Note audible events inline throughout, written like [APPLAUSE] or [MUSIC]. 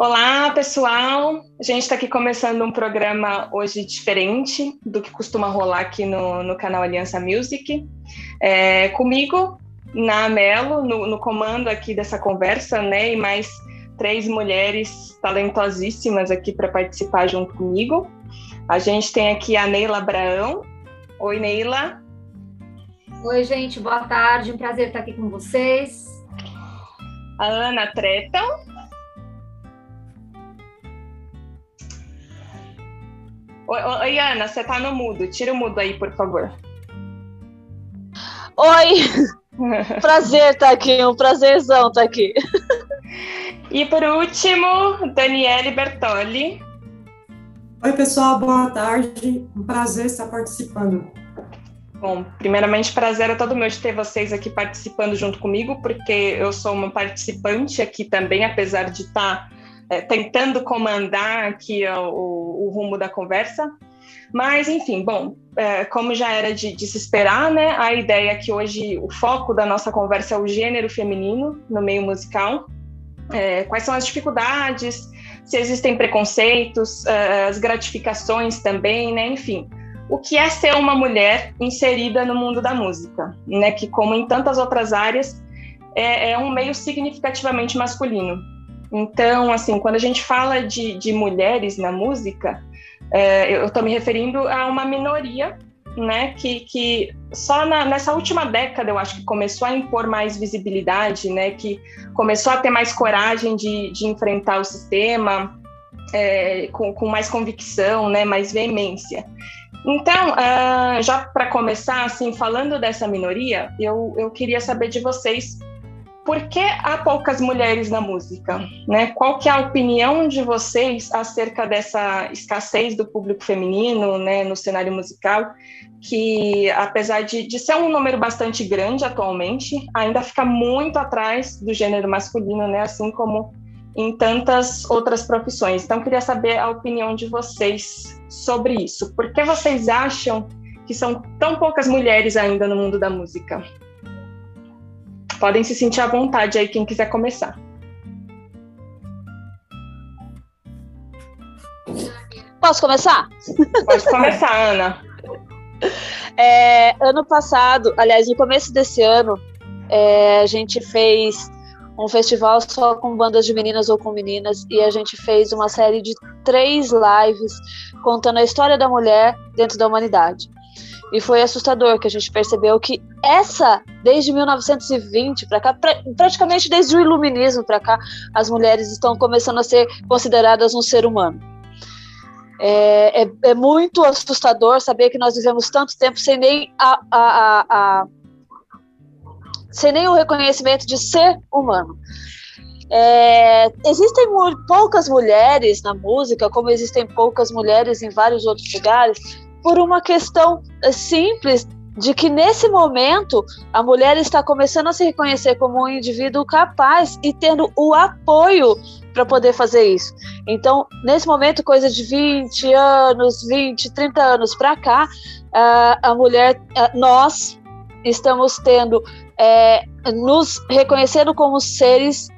Olá, pessoal! A gente está aqui começando um programa hoje diferente do que costuma rolar aqui no, no canal Aliança Music. É, comigo, na Melo, no, no, comando aqui dessa conversa, né? E mais três mulheres talentosíssimas aqui para participar junto comigo. A gente tem aqui a Neila Abraão. Oi, Neila. Oi, gente, boa tarde. Um prazer estar aqui com vocês. A Ana Treton. Oi, oi, Ana, você tá no mudo. Tira o mudo aí, por favor. Oi! [LAUGHS] prazer estar tá aqui, um prazerzão estar tá aqui. e por último, Daniele Bertoli. Oi, pessoal, boa tarde. Um prazer estar participando. Bom, primeiramente, prazer é todo meu de ter vocês aqui participando junto comigo, porque eu sou uma participante aqui também, apesar de estar é, tentando comandar aqui o, o, rumo da conversa. Mas, enfim, bom, é, como já era de, de, se esperar, né, a ideia é que hoje o foco da nossa conversa é o gênero feminino no meio musical. É, quais são as dificuldades, se existem preconceitos, é, as gratificações também, né, enfim. O que é ser uma mulher inserida no mundo da música, né, que, como em tantas outras áreas, é, é um meio significativamente masculino. Então, assim, quando a gente fala de, de mulheres na música, é, eu estou me referindo a uma minoria, né, que, que só na, nessa última década eu acho que começou a impor mais visibilidade, né, que começou a ter mais coragem de, de enfrentar o sistema é, com, com mais convicção, né, mais veemência. Então, uh, já para começar, assim, falando dessa minoria, eu, eu queria saber de vocês por que há poucas mulheres na música? Né? Qual que é a opinião de vocês acerca dessa escassez do público feminino né, no cenário musical, que apesar de, de ser um número bastante grande atualmente, ainda fica muito atrás do gênero masculino, né, assim como em tantas outras profissões. Então, queria saber a opinião de vocês sobre isso. Por que vocês acham que são tão poucas mulheres ainda no mundo da música? Podem se sentir à vontade aí, quem quiser começar. Posso começar? Pode começar, Ana. [LAUGHS] É, ano passado, aliás, no começo desse ano, é, a gente fez um festival só com bandas de meninas ou com meninas e a gente fez uma série de três lives contando a história da mulher dentro da humanidade. E foi assustador que a gente percebeu que essa, desde 1920 para cá, pra, praticamente desde o iluminismo para cá, as mulheres estão começando a ser consideradas um ser humano. É, é, é, muito assustador saber que nós vivemos tanto tempo sem nem a, a, a, a sem nem o reconhecimento de ser humano. É, existem poucas mulheres na música, como existem poucas mulheres em vários outros lugares, por uma questão eh, simples de que nesse momento a mulher está começando a se reconhecer como um indivíduo capaz e tendo o apoio para poder fazer isso. Então, nesse momento, coisa de 20 anos, 20, 30 anos para cá, a mulher, nós estamos tendo, é, nos reconhecendo como seres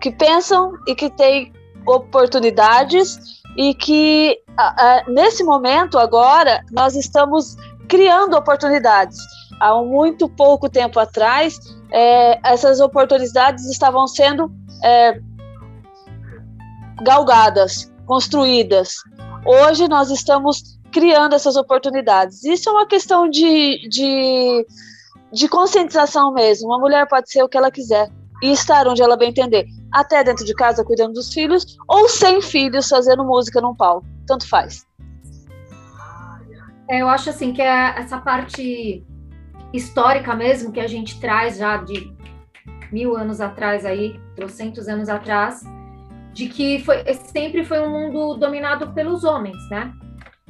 que pensam e que têm oportunidades e que nesse momento agora nós estamos criando oportunidades. Há muito pouco tempo atrás, é, essas oportunidades estavam sendo é, galgadas, construídas. Hoje nós estamos criando essas oportunidades. Isso é uma questão de, de, de conscientização mesmo. Uma mulher pode ser o que ela quiser e estar onde ela bem entender, até dentro de casa cuidando dos filhos ou sem filhos fazendo música num palco tanto faz. É, eu acho assim que é essa parte histórica mesmo que a gente traz já de mil anos atrás aí, trocentos anos atrás, de que foi, sempre foi um mundo dominado pelos homens, né?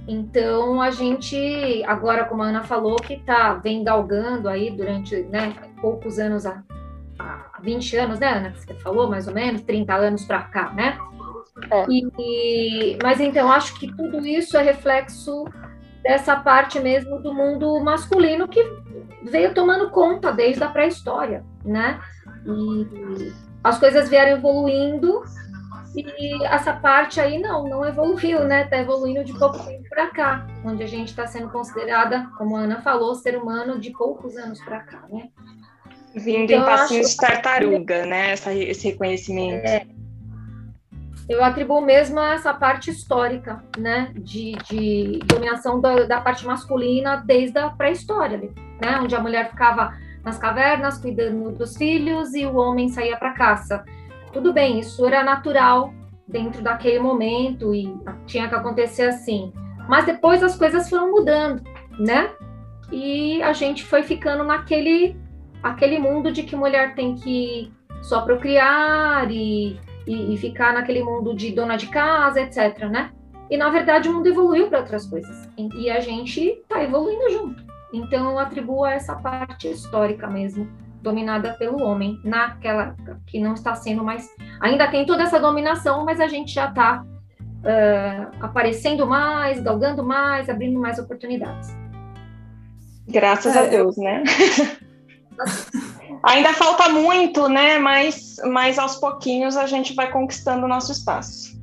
Então a gente agora, como a Ana falou, que tá vem galgando aí durante né, poucos anos, há, há 20 anos, né, Ana? Que você falou, mais ou menos, 30 anos para cá, né? É. E, mas então, acho que tudo isso é reflexo dessa parte mesmo do mundo masculino que veio tomando conta desde a pré-história, né? E as coisas vieram evoluindo E essa parte aí não, não evoluiu, né? Está evoluindo de pouco tempo para cá, onde a gente está sendo considerada, como a Ana falou, ser humano de poucos anos para cá, né? Vindo então, em passinhos de tartaruga, né? Essa, esse reconhecimento. É, eu atribuo mesmo a essa parte histórica, né, de, de dominação da, da, parte masculina desde a pré-história, né, onde a mulher ficava nas cavernas cuidando dos filhos e o homem saía para caça. Tudo bem, isso era natural dentro daquele momento e tinha que acontecer assim. Mas depois as coisas foram mudando, né? E a gente foi ficando naquele aquele mundo de que mulher tem que só procriar e e, e ficar naquele mundo de dona de casa, etc, né? E na verdade o mundo evoluiu para outras coisas e a gente está evoluindo junto. Então eu atribuo a essa parte histórica mesmo, dominada pelo homem, naquela que não está sendo mais. Ainda tem toda essa dominação, mas a gente já está uh, aparecendo mais, galgando mais, abrindo mais oportunidades. Graças é, a Deus, né? [LAUGHS] Ainda falta muito, né? Mas, mas aos pouquinhos a gente vai conquistando o nosso espaço.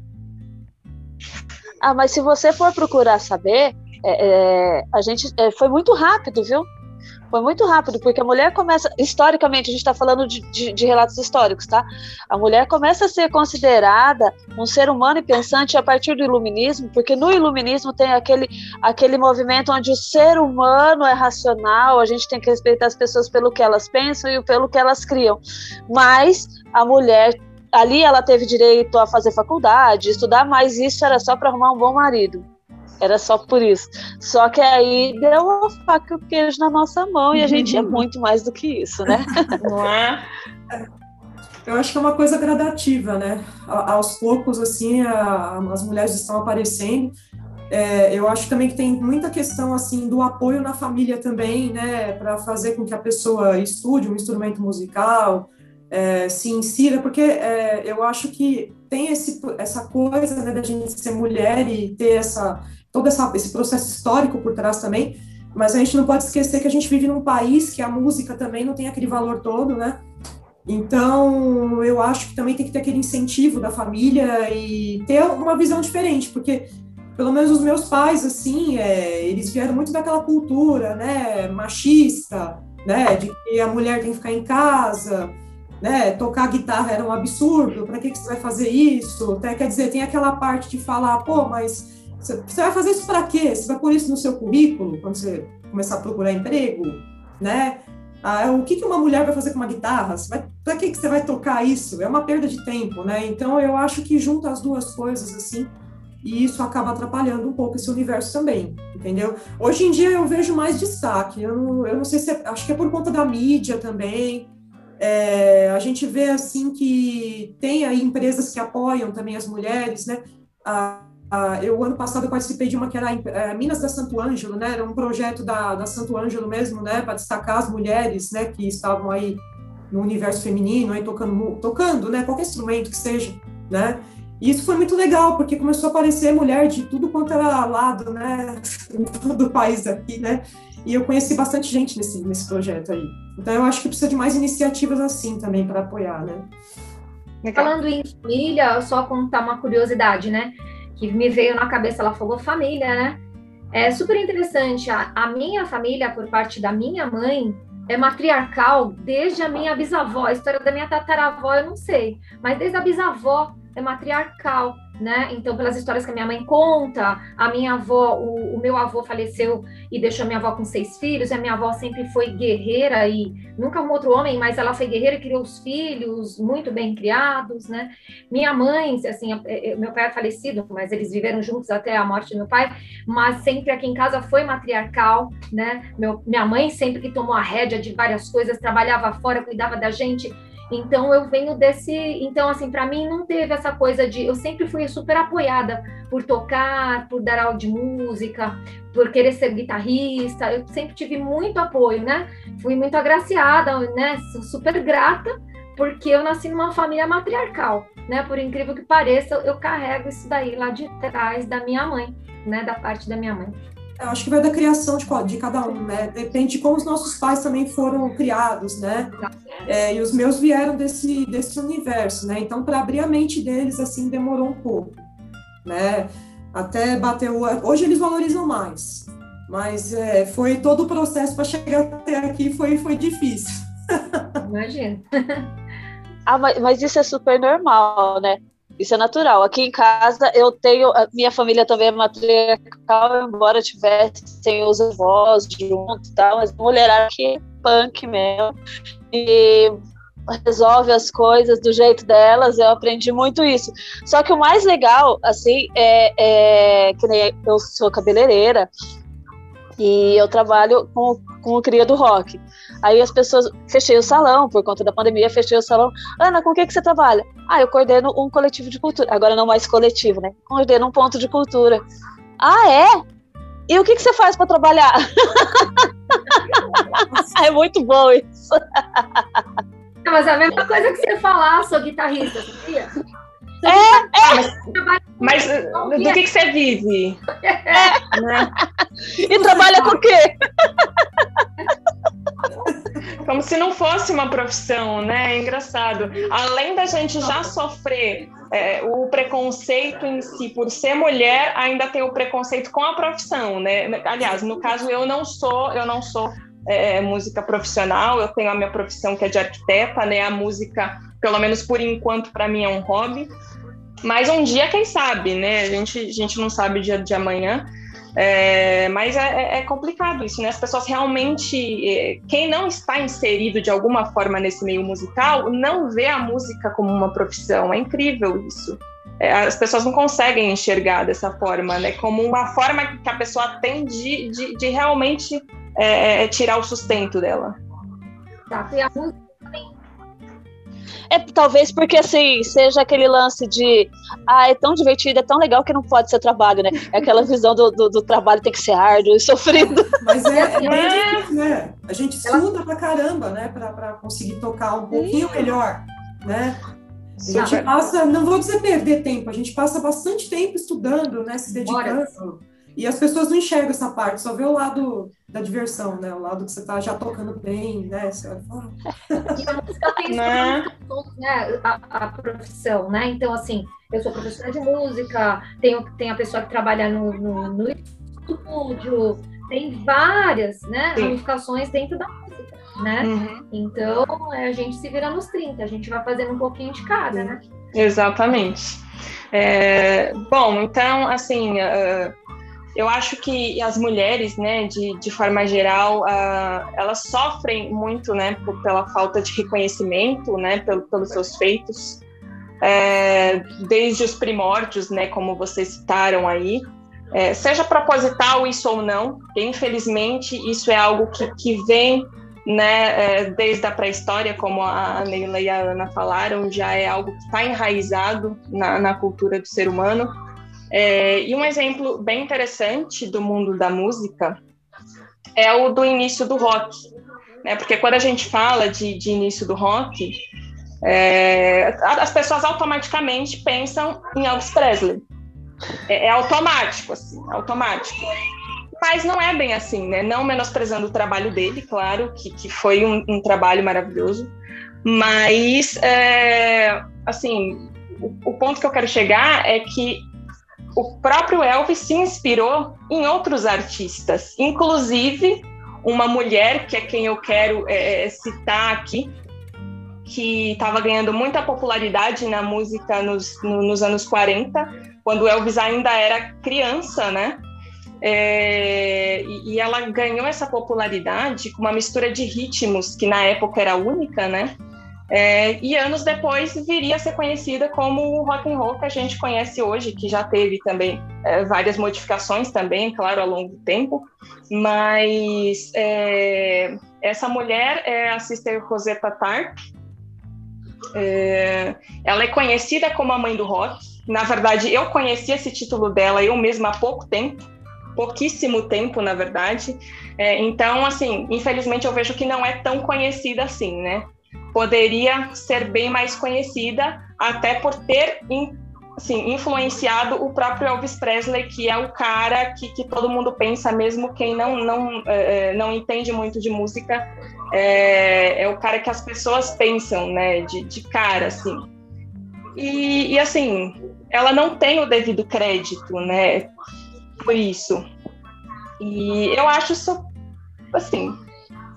Ah, mas se você for procurar saber, é, é, a gente é, foi muito rápido, viu? Foi muito rápido, porque a mulher começa, historicamente, a gente está falando de, de, de, relatos históricos, tá? A mulher começa a ser considerada um ser humano e pensante a partir do iluminismo, porque no iluminismo tem aquele, aquele movimento onde o ser humano é racional, a gente tem que respeitar as pessoas pelo que elas pensam e pelo que elas criam. Mas a mulher ali ela teve direito a fazer faculdade, estudar, mas isso era só para arrumar um bom marido. Era só por isso. Só que aí deu a faca e o queijo na nossa mão e a gente é muito mais do que isso, né? [LAUGHS] Não é? Eu acho que é uma coisa gradativa, né? A, aos poucos, assim, a, as mulheres estão aparecendo. É, eu acho também que tem muita questão, assim, do apoio na família também, né? Para fazer com que a pessoa estude um instrumento musical, é, se insira, porque é, eu acho que tem esse, essa coisa né, da gente ser mulher e ter essa, todo essa, esse processo histórico por trás também, mas a gente não pode esquecer que a gente vive num país que a música também não tem aquele valor todo, né? Então, eu acho que também tem que ter aquele incentivo da família e ter uma visão diferente, porque pelo menos os meus pais, assim, é, eles vieram muito daquela cultura, né, machista, né, de que a mulher tem que ficar em casa, né, tocar guitarra era um absurdo, para que, que você vai fazer isso? Até, quer dizer, tem aquela parte de falar, pô, mas você vai fazer isso para quê? Você vai pôr isso no seu currículo quando você começar a procurar emprego, né? Ah, o que, que uma mulher vai fazer com uma guitarra? Para que, que você vai tocar isso? É uma perda de tempo, né? Então eu acho que junta as duas coisas assim e isso acaba atrapalhando um pouco esse universo também, entendeu? Hoje em dia eu vejo mais destaque. Eu não, eu não sei se é, acho que é por conta da mídia também. É, a gente vê assim que tem aí empresas que apoiam também as mulheres, né? Ah, Uh, eu, ano passado, participei de uma que era é, Minas da Santo Ângelo, né? Era um projeto da, da Santo Ângelo mesmo, né? Para destacar as mulheres, né? Que estavam aí no universo feminino, aí tocando, tocando, né? Qualquer instrumento que seja, né? E isso foi muito legal, porque começou a aparecer mulher de tudo quanto era lado, né? [LAUGHS] do país aqui, né? E eu conheci bastante gente nesse, nesse projeto aí. Então, eu acho que precisa de mais iniciativas assim também para apoiar, né? Falando em família, só contar uma curiosidade, né? Que me veio na cabeça, ela falou família, né? É super interessante. A, a minha família, por parte da minha mãe, é matriarcal desde a minha bisavó. A história da minha tataravó eu não sei, mas desde a bisavó é matriarcal né? Então, pelas histórias que a minha mãe conta, a minha avó, o, o, meu avô faleceu e deixou minha avó com seis filhos, e a minha avó sempre foi guerreira e nunca um outro homem, mas ela foi guerreira e criou os filhos muito bem criados, né? Minha mãe, assim, é, é, meu pai é falecido, mas eles viveram juntos até a morte do meu pai, mas sempre aqui em casa foi matriarcal, né? Meu, minha mãe sempre que tomou a rédea de várias coisas, trabalhava fora, cuidava da gente, então eu venho desse, então assim, para mim não teve essa coisa de, eu sempre fui super apoiada por tocar, por dar aula de música, por querer ser guitarrista, eu sempre tive muito apoio, né? Fui muito agraciada, né? Super grata, porque eu nasci numa família matriarcal, né? Por incrível que pareça, eu carrego isso daí lá de trás da minha mãe, né? Da parte da minha mãe. Eu acho que vai da criação de, de cada um, né? Depende de como os nossos pais também foram criados, né? É, e os meus vieram desse, desse universo, né? Então, para abrir a mente deles, assim, demorou um pouco, né? Até bater o... Hoje eles valorizam mais, mas é, foi todo o processo para chegar até aqui foi, foi difícil. [LAUGHS] Imagina. ah, mas, mas isso é super normal, né? Isso é natural. Aqui em casa eu tenho, minha família também é matriarcal, embora tivessem os avós juntos e tal, mas mulher aqui é punk mesmo. E resolve as coisas do jeito delas, eu aprendi muito isso. Só que o mais legal, assim, é, é que eu sou cabeleireira e eu trabalho com, com o cria do rock. Aí as pessoas, fechei o salão, por conta da pandemia, fechei o salão. Ana, com o que, que você trabalha? Ah, eu coordeno um coletivo de cultura. Agora não mais coletivo, né? Coordeno um ponto de cultura. Ah, é? E o que, que você faz para trabalhar? [LAUGHS] é muito bom isso. Mas é a mesma coisa que você falar, sou guitarrista, sabia? É, é. Mas, mas do que, que você vive? É. Né? E trabalha com o quê? Como se não fosse uma profissão, né? É engraçado. Além da gente já sofrer é, o preconceito em si por ser mulher, ainda tem o preconceito com a profissão, né? Aliás, no caso eu não sou, eu não sou é, música profissional, eu tenho a minha profissão que é de arquiteta, né? A música, pelo menos por enquanto, para mim é um hobby. Mas um dia, quem sabe, né? A gente, a gente não sabe o dia de amanhã. É, mas é, é, complicado isso, né? As pessoas realmente, é, quem não está inserido de alguma forma nesse meio musical, não vê a música como uma profissão. É incrível isso. É, as pessoas não conseguem enxergar dessa forma, né? Como uma forma que a pessoa tem de, de, de realmente é, tirar o sustento dela. Tá, e a música é talvez porque assim, seja aquele lance de ah, é tão divertido, é tão legal que não pode ser trabalho, né? É aquela visão do, do, do trabalho tem que ser árduo e sofrido. [LAUGHS] Mas é, é, é né? A gente estuda pra caramba, né? Pra, pra conseguir tocar um pouquinho Sim. melhor, né? A gente passa, não vou dizer perder tempo, a gente passa bastante tempo estudando, né? Se dedicando. E as pessoas não enxergam essa parte, só vê o lado da diversão, né? O lado que você tá já tocando bem, né? Você olha, fala... [LAUGHS] E a música tem né? né? A, a, profissão, né? Então, assim, eu sou professora de música, tenho, tenho a pessoa que trabalha no, no, no estúdio, tem várias né, ramificações dentro da música, né? Uhum. Então, é, a gente se vira nos 30, a gente vai fazendo um pouquinho de cada, né? Exatamente. É, bom, então, assim, uh, eu acho que as mulheres, né, de, de forma geral, uh, elas sofrem muito, né, por, pela falta de reconhecimento, né, pelo, pelos seus feitos, é, desde os primórdios, né, como vocês citaram aí, é, seja proposital isso ou não, infelizmente isso é algo que, que vem, né, é, desde a pré-história, como a Neila e a Ana falaram, já é algo que está enraizado na, na cultura do ser humano, é, e um exemplo bem interessante do mundo da música é o do início do rock, né? Porque quando a gente fala de, de início do rock, é, as pessoas automaticamente pensam em Elvis Presley. É, é automático, assim, é automático. Mas não é bem assim, né? Não menosprezando o trabalho dele, claro, que, que foi um, um trabalho maravilhoso. Mas, é, assim, o, o ponto que eu quero chegar é que o próprio Elvis se inspirou em outros artistas, inclusive uma mulher, que é quem eu quero é, é citar aqui, que estava ganhando muita popularidade na música nos, no, nos anos 40, quando Elvis ainda era criança, né? É, e, e, ela ganhou essa popularidade com uma mistura de ritmos que na época era única, né? É, e anos depois viria a ser conhecida como o rock and roll que a gente conhece hoje, que já teve também é, várias modificações também, claro, ao longo do tempo. Mas é, essa mulher é a Sister Rosetta Tarp. É, ela é conhecida como a mãe do rock. Na verdade, eu conheci esse título dela eu mesma há pouco tempo, pouquíssimo tempo, na verdade. É, então, assim, infelizmente eu vejo que não é tão conhecida assim, né? Poderia ser bem mais conhecida, até por ter assim, influenciado o próprio Elvis Presley, que é o cara que, que todo mundo pensa, mesmo quem não, não, é, não entende muito de música, é, é, o cara que as pessoas pensam, né, de, de cara, assim. E, e, assim, ela não tem o devido crédito, né, por isso. E eu acho isso, assim,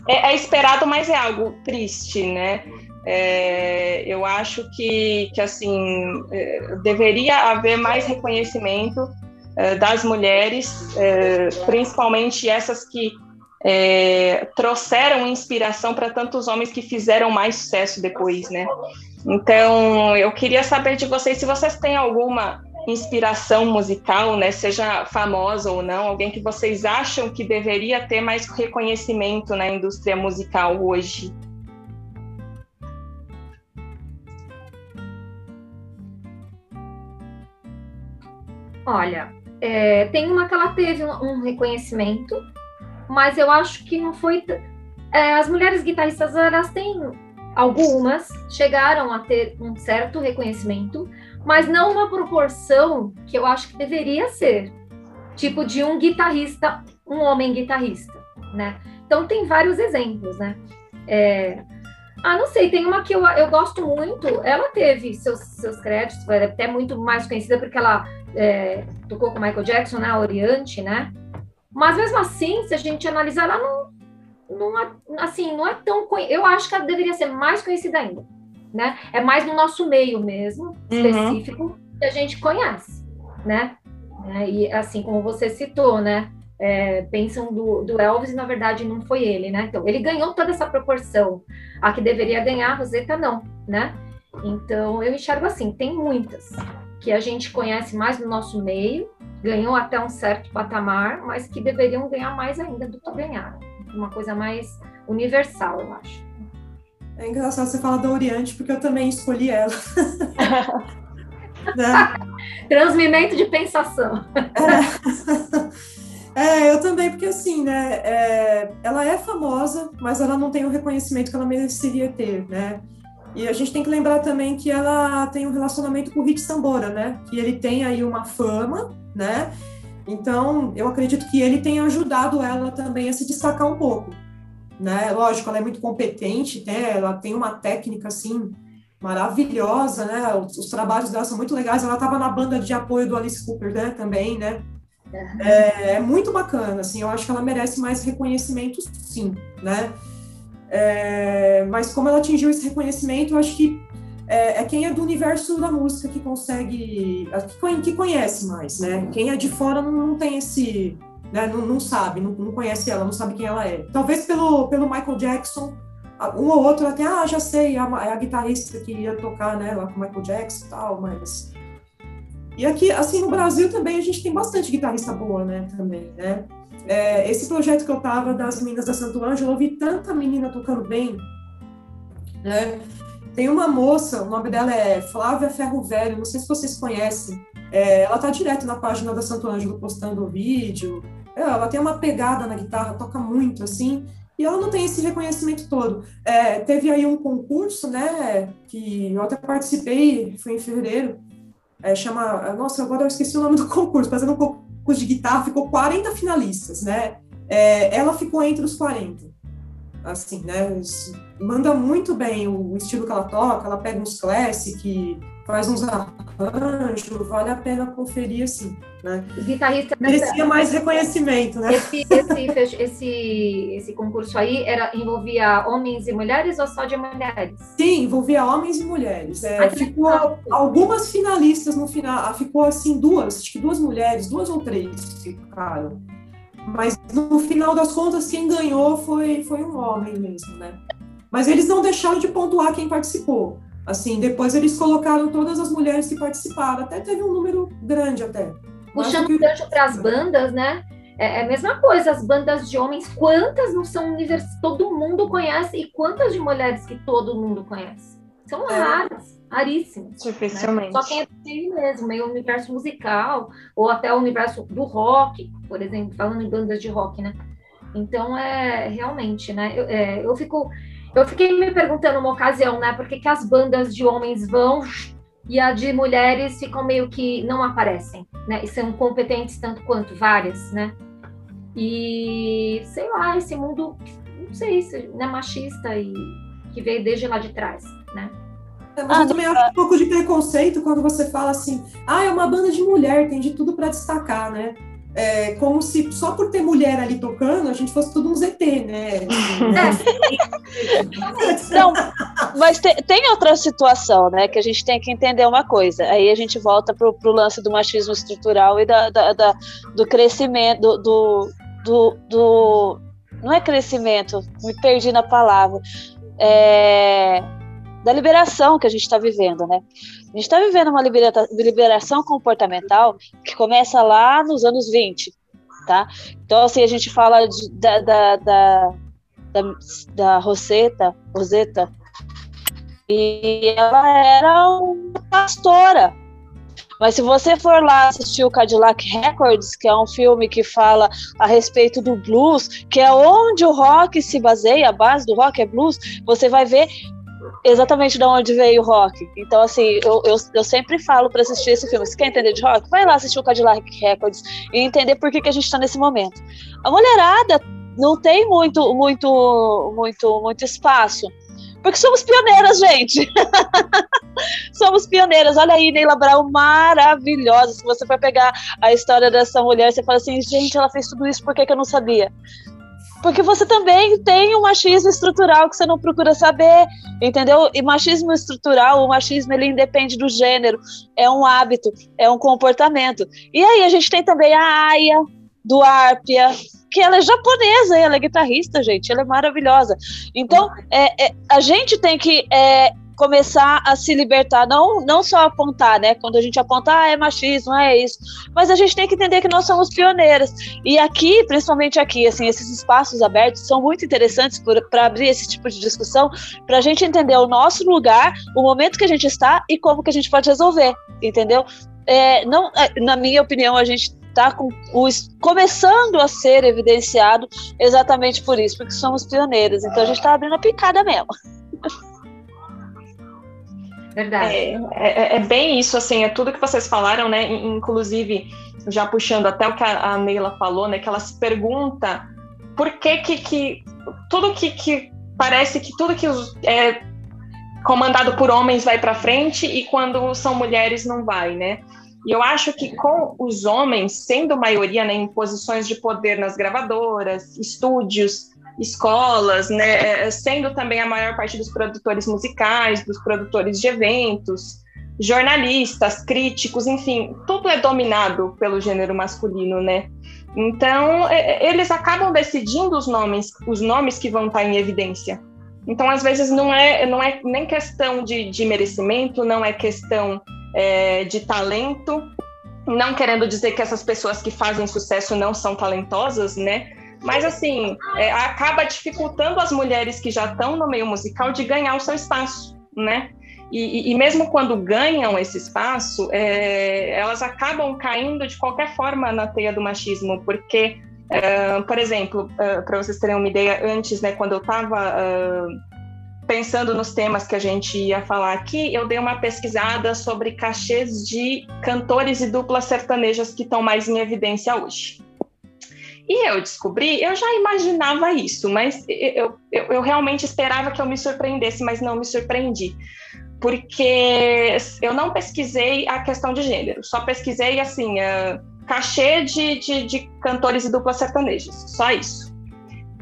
é, é esperado, mas é algo triste, né? É, eu acho que, que assim, é, deveria haver mais reconhecimento é, das mulheres, é, principalmente essas que é, trouxeram inspiração para tantos homens que fizeram mais sucesso depois, né? Então, eu queria saber de vocês se vocês têm alguma inspiração musical, né, seja famosa ou não, alguém que vocês acham que deveria ter mais reconhecimento na indústria musical hoje. Olha, é, tem uma que ela teve um, reconhecimento, mas eu acho que não foi. É, as mulheres guitarristas, elas têm algumas, chegaram a ter um certo reconhecimento, mas não uma proporção que eu acho que deveria ser. Tipo de um guitarrista, um homem guitarrista, né? Então tem vários exemplos, né? É, ah, não sei, tem uma que eu, eu gosto muito. Ela teve seus, seus créditos, foi até muito mais conhecida porque ela é, tocou com Michael Jackson, né? Oriente, né? Mas mesmo assim, se a gente analisar, ela não, não é, assim, não é tão Eu acho que ela deveria ser mais conhecida ainda, né? É mais no nosso meio mesmo, uhum. específico, uhum. que a gente conhece, né? É, e assim como você citou, né? É, pensam do, do, Elvis e na verdade não foi ele, né? Então ele ganhou toda essa proporção. A que deveria ganhar, a Rosetta não, né? Então eu enxergo assim, tem muitas que a gente conhece mais no nosso meio, ganhou até um certo patamar, mas que deveriam ganhar mais ainda do que ganharam. Uma coisa mais universal, eu acho. É engraçado você falar da Oriente, porque eu também escolhi ela. [LAUGHS] né? Transmimento de pensação. É. é. eu também, porque assim, né? É, ela é famosa, mas ela não tem o reconhecimento que ela mereceria ter, né? E a gente tem que lembrar também que ela tem um relacionamento com o Hit Sambora, né? Que ele tem aí uma fama, né? Então, eu acredito que ele tenha ajudado ela também a se destacar um pouco, né? Lógico, ela é muito competente, né? Ela tem uma técnica, assim, maravilhosa, né? Os, os trabalhos dela são muito legais. Ela estava na banda de apoio do Alice Cooper, né? Também, né? É, é muito bacana, assim. Eu acho que ela merece mais reconhecimento, sim, né? É, mas como ela atingiu esse reconhecimento, eu acho que é, é, quem é do universo da música que consegue, que conhece mais, né? Quem é de fora não, não tem esse, né? não, não sabe, não, não, conhece ela, não sabe quem ela é. Talvez pelo, pelo Michael Jackson, um ou outro até, ah, já sei, é a, é a guitarrista que ia tocar, né, lá com Michael Jackson e tal, mas... E aqui, assim, no Brasil também a gente tem bastante guitarrista boa, né, também, né? É, esse projeto que eu tava das meninas da Santo Ângelo, eu vi tanta menina tocando bem, né? Tem uma moça, o nome dela é Flávia Ferro Velho, não sei se vocês conhecem. É, ela tá direto na página da Santo Ângelo postando vídeo. É, ela tem uma pegada na guitarra, toca muito assim, e ela não tem esse reconhecimento todo. É, teve aí um concurso, né, que eu até participei, foi em fevereiro, é, chama, nossa, agora eu esqueci o nome do concurso, fazendo um concurso de guitarra, ficou 40 finalistas, né? É, ela ficou entre os 40. Assim, né? Manda muito bem o estilo que ela toca, ela pega uns classic, faz uns arranjos, vale a pena conferir, assim, né? Guitarrista... Merecia mais reconhecimento, né? Esse, esse, esse, esse concurso aí era, envolvia homens e mulheres ou só de mulheres? Sim, envolvia homens e mulheres. É, ficou algumas finalistas no final, ah, ficou assim, duas, acho que duas mulheres, duas ou três ficaram. Mas no final das contas, quem ganhou foi, foi um homem mesmo, né? Mas eles não deixaram de pontuar quem participou. Assim, depois eles colocaram todas as mulheres que participaram, até teve um número grande até. Puxando que... gancho para as bandas, né? É, é a mesma coisa, as bandas de homens, quantas não são universais, todo mundo conhece, e quantas de mulheres que todo mundo conhece? São é. raras, raríssimas. Dificilmente. Né? Só quem é do mesmo, meio universo musical, ou até o universo do rock, por exemplo, falando em bandas de rock, né? Então, é realmente, né? Eu, é, eu fico eu fiquei me perguntando uma ocasião, né, por que, que as bandas de homens vão e a de mulheres ficam meio que não aparecem, né? E são competentes tanto quanto várias, né? E sei lá, esse mundo, não sei se é machista e que veio desde lá de trás, né? É, mas ah, eu também acho um pouco de preconceito quando você fala assim, ah, é uma banda de mulher, tem de tudo para destacar, né? É, como se só por ter mulher ali tocando, a gente fosse tudo um ZT, né? [LAUGHS] Não, mas tem, tem, outra situação, né? Que a gente tem que entender uma coisa. Aí a gente volta para o lance do machismo estrutural e da, da, da do crescimento, do, do, do, Não é crescimento, me perdi na palavra. É, da liberação que a gente está vivendo, né? A gente está vivendo uma libera liberação comportamental que começa lá nos anos 20, tá? Então, assim, a gente fala de, da, da, da, da, da Rosetta, Rosetta, e ela era uma pastora, mas se você for lá assistir o Cadillac Records, que é um filme que fala a respeito do blues, que é onde o rock se baseia, a base do rock é blues, você vai ver exatamente de onde veio o rock. Então, assim, eu, eu, eu sempre falo para assistir esse filme. Se quer entender de rock, vai lá assistir o Cadillac Records e entender por que, que a gente está nesse momento. A mulherada não tem muito, muito, muito, muito espaço. Porque somos pioneiras, gente. [LAUGHS] somos pioneiras. Olha aí, Neila Brown, maravilhosa. Se você for pegar a história dessa mulher, você fala assim, gente, ela fez tudo isso, por que, que eu não sabia? Porque você também tem um machismo estrutural que você não procura saber, entendeu? E machismo estrutural, o machismo ele independe do gênero, é um hábito, é um comportamento. E aí a gente tem também a Aya, do Arpia, que ela é japonesa, ela é guitarrista, gente, ela é maravilhosa. Então, é, é a gente tem que é, começar a se libertar, não, não só apontar, né? Quando a gente aponta, ah, é machismo, é isso, mas a gente tem que entender que nós somos pioneiras. E aqui, principalmente aqui, assim, esses espaços abertos são muito interessantes para abrir esse tipo de discussão, para a gente entender o nosso lugar, o momento que a gente está e como que a gente pode resolver, entendeu? É, não, é, na minha opinião, a gente está com os, começando a ser evidenciado exatamente por isso, porque somos pioneiras. Então a gente está abrindo a picada mesmo. [LAUGHS] Verdade. É, é, é, bem isso, assim, é tudo que vocês falaram, né? Inclusive, já puxando até o que a, Neila falou, né? Que ela se pergunta por que que, que tudo que, que parece que tudo que é comandado por homens vai para frente e quando são mulheres não vai, né? E eu acho que com os homens sendo maioria né, em posições de poder nas gravadoras, estúdios, escolas, né, é, sendo também a maior parte dos produtores musicais, dos produtores de eventos, jornalistas, críticos, enfim, tudo é dominado pelo gênero masculino, né? Então, é, eles acabam decidindo os nomes, os nomes que vão estar em evidência. Então, às vezes, não é, não é nem questão de, de merecimento, não é questão é, de talento, não querendo dizer que essas pessoas que fazem sucesso não são talentosas, né? Mas, assim, é, acaba dificultando as mulheres que já estão no meio musical de ganhar o seu espaço, né? E, e mesmo quando ganham esse espaço, é, elas acabam caindo de qualquer forma na teia do machismo, porque, uh, por exemplo, uh, para vocês terem uma ideia, antes, né, quando eu estava uh, pensando nos temas que a gente ia falar aqui, eu dei uma pesquisada sobre cachês de cantores e duplas sertanejas que estão mais em evidência hoje. E eu descobri, eu já imaginava isso, mas eu, eu, eu realmente esperava que eu me surpreendesse, mas não me surpreendi. Porque eu não pesquisei a questão de gênero, só pesquisei assim, uh, cachê de, de, de cantores e duplas sertanejas, só isso.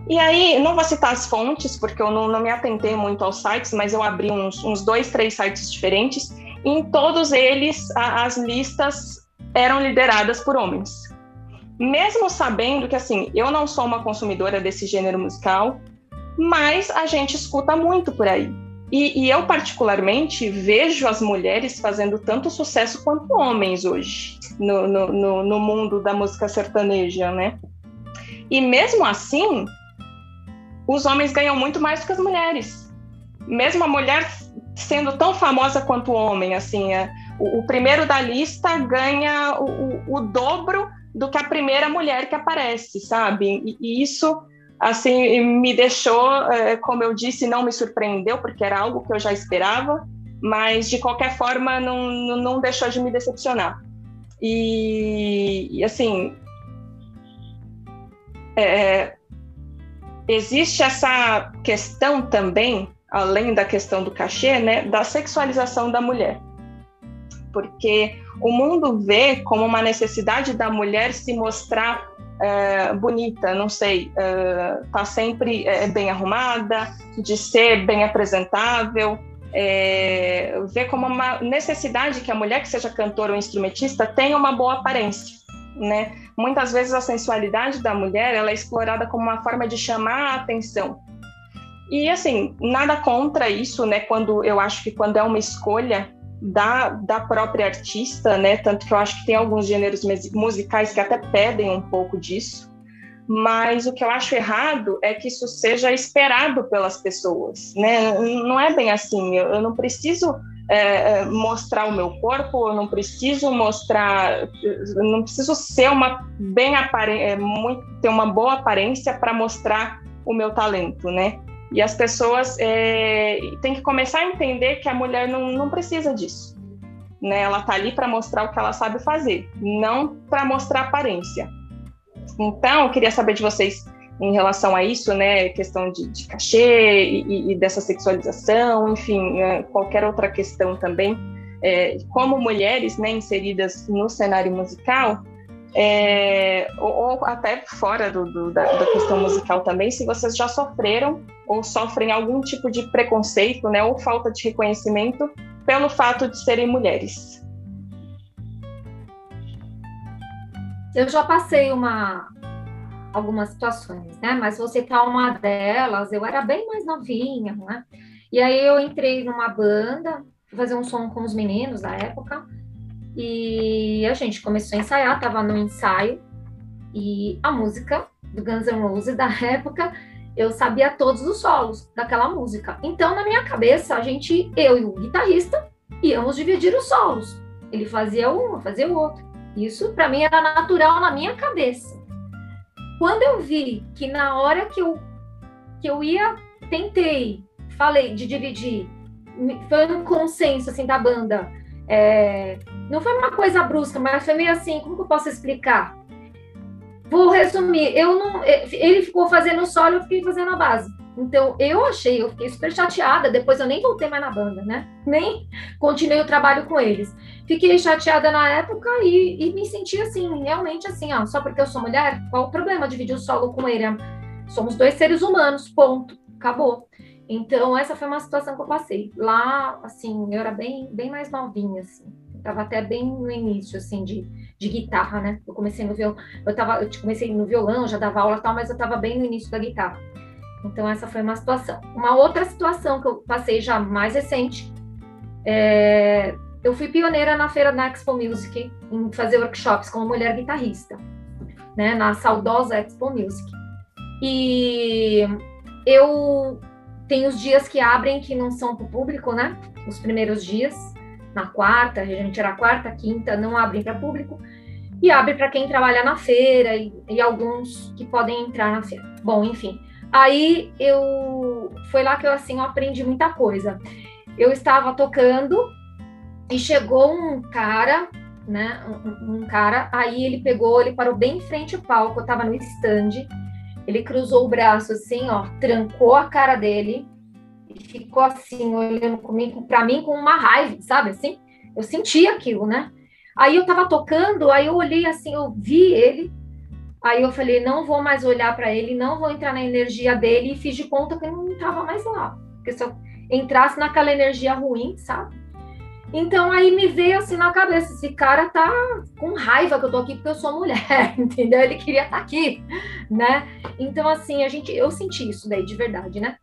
E aí, não vou citar as fontes, porque eu não, não me atentei muito aos sites, mas eu abri uns, uns dois, três sites diferentes. E em todos eles, a, as listas eram lideradas por homens mesmo sabendo que assim, eu não sou uma consumidora desse gênero musical, mas a gente escuta muito por aí. E, e, eu, particularmente, vejo as mulheres fazendo tanto sucesso quanto homens hoje no, no, no, no mundo da música sertaneja, né? E mesmo assim, os homens ganham muito mais do que as mulheres. Mesmo a mulher sendo tão famosa quanto o homem, assim, é, o, o primeiro da lista ganha o, o, o dobro do que a primeira mulher que aparece, sabe? E, e isso, assim, me deixou, é, como eu disse, não me surpreendeu, porque era algo que eu já esperava, mas de qualquer forma não, não deixou de me decepcionar. E, e assim, é, existe essa questão também, além da questão do cachê, né, da sexualização da mulher. Porque o mundo vê como uma necessidade da mulher se mostrar é, bonita, não sei, é, tá sempre é, bem arrumada, de ser bem apresentável, é, vê como uma necessidade que a mulher que seja cantora ou instrumentista tenha uma boa aparência, né? Muitas vezes a sensualidade da mulher ela é explorada como uma forma de chamar a atenção. E assim, nada contra isso, né? Quando eu acho que quando é uma escolha da, da própria artista, né? Tanto que eu acho que tem alguns gêneros musicais que até pedem um pouco disso. Mas o que eu acho errado é que isso seja esperado pelas pessoas, né? Não é bem assim. Eu, não preciso é, é mostrar o meu corpo, eu não preciso mostrar, não preciso ser uma bem é, muito ter uma boa aparência para mostrar o meu talento, né? E as pessoas é, têm que começar a entender que a mulher não, não precisa disso. Né? Ela está ali para mostrar o que ela sabe fazer, não para mostrar aparência. Então, eu queria saber de vocês em relação a isso, né, questão de, de cachê e, e, dessa sexualização, enfim, é, qualquer outra questão também, é, como mulheres, né, inseridas no cenário musical, é, ou, ou, até fora do, do, da, da, questão musical também, se vocês já sofreram ou sofrem algum tipo de preconceito, né, ou falta de reconhecimento pelo fato de serem mulheres. Eu já passei uma algumas situações, né? Mas você tá uma delas. Eu era bem mais novinha, né? E aí eu entrei numa banda, fazer um som com os meninos da época. E a gente começou a ensaiar, tava no ensaio, e a música do Guns N' Roses da [LAUGHS] época, eu sabia todos os solos daquela música. Então, na minha cabeça, a gente, eu e o guitarrista, íamos dividir os solos. Ele fazia um, eu fazia o outro. Isso, para mim, era natural na minha cabeça. Quando eu vi que na hora que eu, que eu ia, tentei, falei de dividir, foi um consenso, assim, da banda, é, não foi uma coisa brusca, mas foi meio assim, como que eu posso explicar? Vou resumir, eu não, ele ficou fazendo o solo, eu fiquei fazendo a base. Então, eu achei, eu fiquei super chateada, depois eu nem voltei mais na banda, né? Nem continuei o trabalho com eles. Fiquei chateada na época e, e me senti assim, realmente assim, ó, só porque eu sou mulher, qual o problema dividir o solo com ele? Somos dois seres humanos, ponto, acabou. Então, essa foi uma situação que eu passei. Lá, assim, eu era bem, bem mais novinha, assim. Tava até bem no início, assim, de, de guitarra, né? Eu comecei no violão, eu tava, eu comecei no violão, já dava aula e tal, mas eu tava bem no início da guitarra. Então, essa foi uma situação. Uma outra situação que eu passei já mais recente, é, eu fui pioneira na feira da Expo Music, em fazer workshops como mulher guitarrista, né? Na saudosa Expo Music. E eu tem os dias que abrem que não são para o público, né? Os primeiros dias, na quarta, a gente era quarta, quinta, não abrem para público. E abre para quem trabalha na feira e, e, alguns que podem entrar na feira. Bom, enfim. Aí eu foi lá que eu assim eu aprendi muita coisa. Eu estava tocando e chegou um cara, né? Um, um cara, aí ele pegou, ele parou bem em frente ao palco, eu estava no stand ele cruzou o braço assim, ó, trancou a cara dele ficou assim, olhando comigo, para mim com uma raiva, sabe assim? Eu senti aquilo, né? Aí eu tava tocando, aí eu olhei assim, eu vi ele, aí eu falei, não vou mais olhar para ele, não vou entrar na energia dele e fiz de conta que ele não tava mais lá. Porque se eu entrasse naquela energia ruim, sabe? Então aí me veio assim na cabeça, esse cara tá com raiva que eu tô aqui porque eu sou mulher, [LAUGHS] entendeu? Ele queria estar tá aqui, né? Então assim, a gente eu senti isso daí de verdade, né?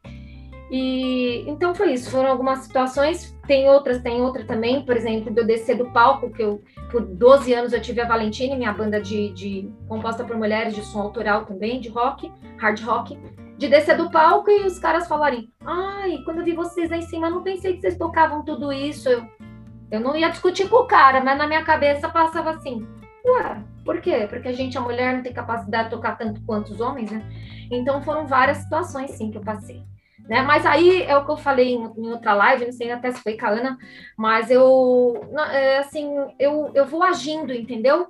E então foi isso, foram algumas situações, tem outras, tem outra também, por exemplo, de eu descer do palco, que eu por 12 anos eu tive a Valentine, minha banda de, de composta por mulheres de som autoral também, de rock, hard rock, de descer do palco e os caras falarem: "Ai, quando eu vi vocês lá em cima, não pensei que vocês tocavam tudo isso". Eu, eu não ia discutir com o cara, mas na minha cabeça passava assim: ué, por quê? Porque a gente, a mulher, não tem capacidade de tocar tanto quanto os homens, né? Então foram várias situações, sim, que eu passei. Né? Mas aí é o que eu falei em, em outra live, não sei até se foi com a Ana, mas eu, é, assim, eu, eu vou agindo, entendeu?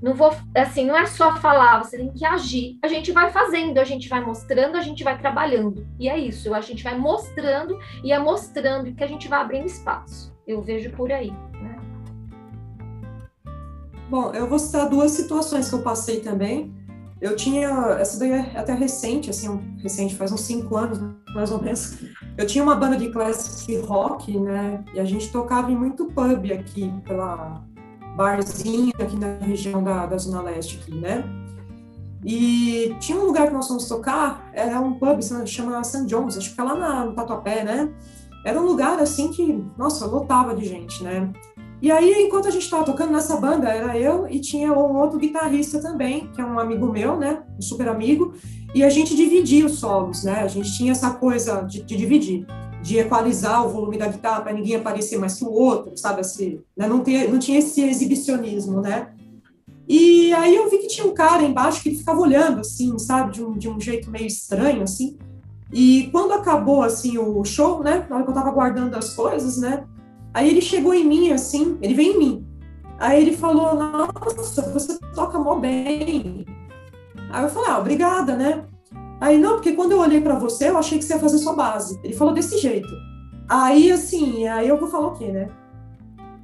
Não vou, assim, não é só falar, você tem que agir. A gente vai fazendo, a gente vai mostrando, a gente vai trabalhando. E é isso, a gente vai mostrando e é mostrando que a gente vai abrindo espaço. Eu vejo por aí, né? Bom, eu vou citar duas situações que eu passei também. Eu tinha, essa daí é até recente, assim, um, recente, faz uns cinco anos, mais ou menos. Eu tinha uma banda de classic rock, né? E a gente tocava em muito pub aqui, pela barzinho aqui na região da, da Zona Leste aqui, né? E tinha um lugar que nós fomos tocar, era um pub, chama St. John's, acho que é lá na, no Tatuapé, né? Era um lugar, assim, que, nossa, lotava de gente, né? E aí, enquanto a gente estava tocando nessa banda, era eu e tinha um outro guitarrista também, que é um amigo meu, né? Um super amigo. E a gente dividia os solos, né? A gente tinha essa coisa de, de dividir, de equalizar o volume da guitarra para ninguém aparecer mais que o outro, sabe? Assim, né? não, ter, não tinha esse exibicionismo, né? E aí eu vi que tinha um cara embaixo que ele ficava olhando, assim, sabe? De um, de um jeito meio estranho, assim. E quando acabou, assim, o show, né? Na hora que eu tava guardando as coisas, né? Aí ele chegou em mim, assim, ele veio em mim. Aí ele falou, nossa, você toca mó bem. Aí eu falei, ah, obrigada, né? Aí, não, porque quando eu olhei para você, eu achei que você ia fazer sua base. Ele falou desse jeito. Aí, assim, aí eu vou falar o quê, né?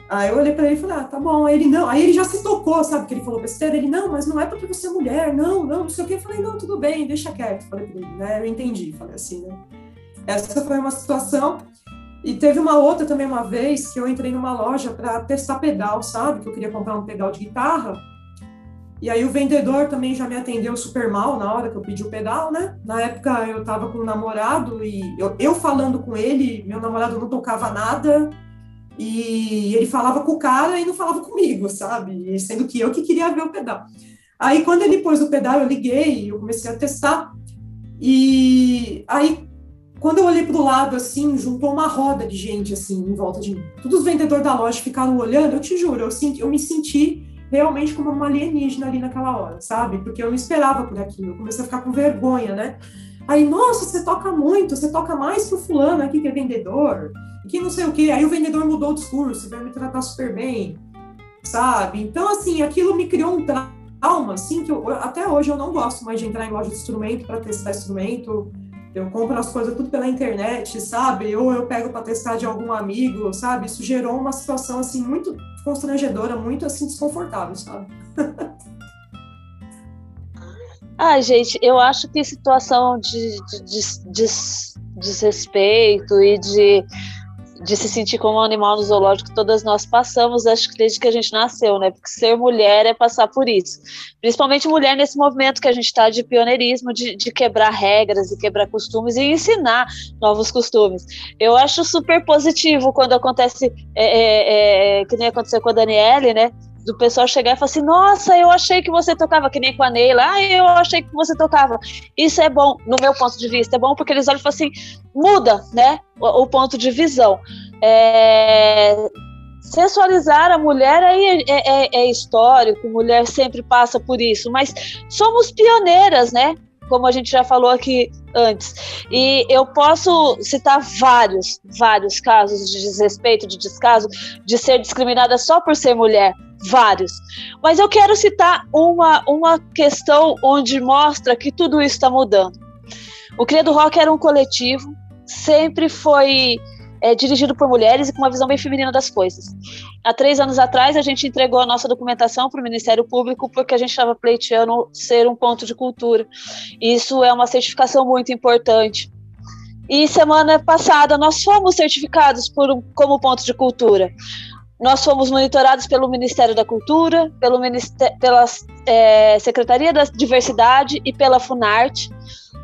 Aí eu olhei para ele e falei, ah, tá bom. Aí ele, não. Aí ele já se tocou, sabe? Que ele falou besteira. Ele, não, mas não é porque você é mulher, não, não, não sei o quê. Eu falei, não, tudo bem, deixa quieto. Falei pra ele, né? Eu entendi, falei assim, né? Essa foi uma situação. E teve uma outra também uma vez que eu entrei numa loja para testar pedal, sabe? Que eu queria comprar um pedal de guitarra. E aí o vendedor também já me atendeu super mal na hora que eu pedi o pedal, né? Na época eu tava com um namorado e eu, eu falando com ele, meu namorado não tocava nada. E ele falava com o cara e não falava comigo, sabe? Sendo que eu que queria ver o pedal. Aí quando ele pôs o pedal, eu liguei, eu comecei a testar. E aí quando eu olhei para o lado, assim, juntou uma roda de gente, assim, em volta de mim. Todos os vendedores da loja ficaram olhando, eu te juro, eu, senti, eu me senti realmente como uma alienígena ali naquela hora, sabe? Porque eu não esperava por aquilo, eu comecei a ficar com vergonha, né? Aí, nossa, você toca muito, você toca mais que o fulano aqui que é vendedor, que não sei o quê. Aí o vendedor mudou o discurso, vai me tratar super bem, sabe? Então, assim, aquilo me criou um trauma, assim, que eu, até hoje eu não gosto mais de entrar em loja de instrumento para testar instrumento, eu compro as coisas tudo pela internet, sabe? Ou eu pego para testar de algum amigo, sabe? Isso gerou uma situação assim muito constrangedora, muito assim desconfortável, sabe? [LAUGHS] Ah, gente, eu acho que situação de, de, de, de desrespeito e de de se sentir como um animal no zoológico, todas nós passamos, acho que desde que a gente nasceu, né? Porque ser mulher é passar por isso. Principalmente mulher nesse movimento que a gente está de pioneirismo, de, de quebrar regras e quebrar costumes e ensinar novos costumes. Eu acho super positivo quando acontece, é, é, é, que nem aconteceu com a Daniele, né? Do pessoal chegar e falar assim, nossa, eu achei que você tocava, que nem com a Neila, ah, eu achei que você tocava. Isso é bom, no meu ponto de vista, é bom porque eles olham e falam assim, muda, né, o, o ponto de visão. É, sensualizar a mulher aí é, é, é, histórico, mulher sempre passa por isso, mas somos pioneiras, né? Como a gente já falou aqui antes. E eu posso citar vários, vários casos de desrespeito, de descaso, de ser discriminada só por ser mulher vários. Mas eu quero citar uma, uma questão onde mostra que tudo isso está mudando. O Cria do Rock era um coletivo, sempre foi é, dirigido por mulheres e com uma visão bem feminina das coisas. Há três anos atrás, a gente entregou a nossa documentação para o Ministério Público porque a gente estava pleiteando ser um ponto de cultura. Isso é uma certificação muito importante. E semana passada nós fomos certificados por como ponto de cultura. Nós fomos monitorados pelo Ministério da Cultura, pelo Ministério, pela é, Secretaria da Diversidade e pela Funarte.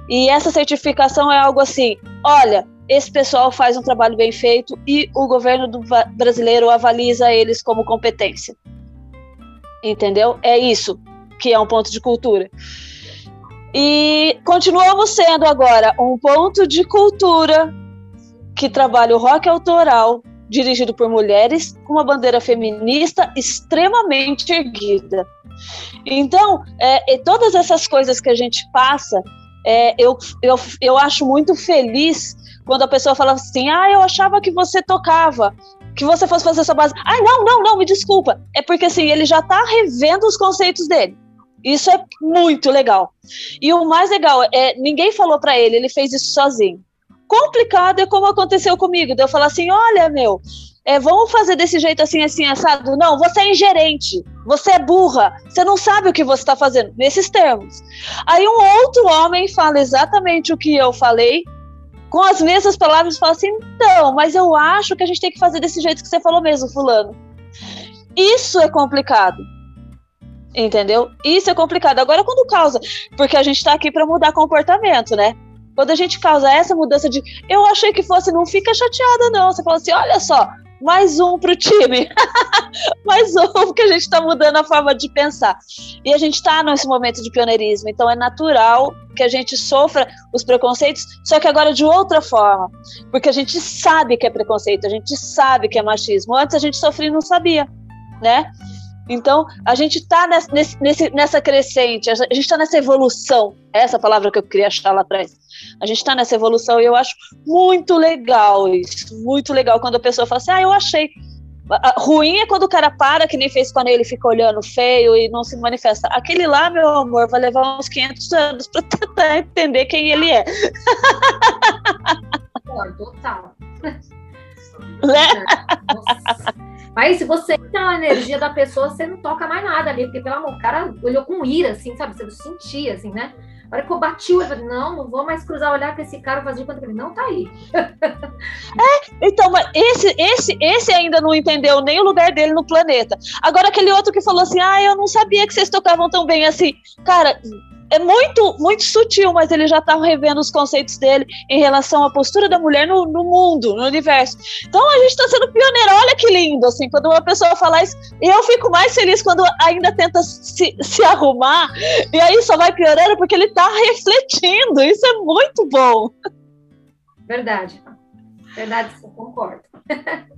E essa certificação é algo assim: olha, esse pessoal faz um trabalho bem feito e o governo brasileiro avaliza eles como competência. Entendeu? É isso que é um ponto de cultura. E continuamos sendo agora um ponto de cultura que trabalha o rock autoral, dirigido por mulheres, com uma bandeira feminista extremamente erguida. Então, é, todas essas coisas que a gente passa é, eu, eu, eu acho muito feliz quando a pessoa fala assim: ah, eu achava que você tocava, que você fosse fazer essa base. Ah, não, não, não, me desculpa. É porque assim, ele já está revendo os conceitos dele. Isso é muito legal. E o mais legal é, ninguém falou para ele, ele fez isso sozinho. Complicado é como aconteceu comigo. De eu falar assim: olha, meu, é, vamos fazer desse jeito assim, assim, assado. Não, você é ingerente, você é burra, você não sabe o que você está fazendo, nesses termos. Aí um outro homem fala exatamente o que eu falei, com as mesmas palavras, fala assim: então, mas eu acho que a gente tem que fazer desse jeito que você falou mesmo, Fulano. Isso é complicado. Entendeu? Isso é complicado. Agora, quando causa, porque a gente está aqui para mudar comportamento, né? Quando a gente causa essa mudança de eu achei que fosse, não fica chateada, não. Você fala assim: olha só, mais um para o time, [LAUGHS] mais um, porque a gente está mudando a forma de pensar. E a gente está nesse momento de pioneirismo, então é natural que a gente sofra os preconceitos, só que agora de outra forma, porque a gente sabe que é preconceito, a gente sabe que é machismo. Antes a gente sofria e não sabia, né? Então, a gente está nessa crescente, a gente está nessa evolução. Essa palavra que eu queria achar lá atrás. A gente está nessa evolução e eu acho muito legal isso. Muito legal quando a pessoa fala assim: ah, eu achei. Ruim é quando o cara para, que nem fez quando ele fica olhando feio e não se manifesta. Aquele lá, meu amor, vai levar uns 500 anos para [LAUGHS] tentar entender quem ele é. Total. Né? Mas se você entra na energia da pessoa, você não toca mais nada ali, porque pelo amor, o cara olhou com ira, assim, sabe? Você sentia, assim, né? A hora que eu bati eu falei, não, não vou mais cruzar olhar com esse cara fazer conta ele não tá aí. [LAUGHS] é, então, mas esse, esse, esse ainda não entendeu nem o lugar dele no planeta. Agora, aquele outro que falou assim, ah, eu não sabia que vocês tocavam tão bem assim. Cara, é muito, muito sutil, mas ele já está revendo os conceitos dele em relação à postura da mulher no, no mundo, no universo. Então a gente está sendo pioneiro. Olha que lindo, assim, quando uma pessoa fala isso, eu fico mais feliz quando ainda tenta se, se arrumar, e aí só vai piorando porque ele está refletindo. Isso é muito bom. Verdade. Verdade, eu concordo. [LAUGHS]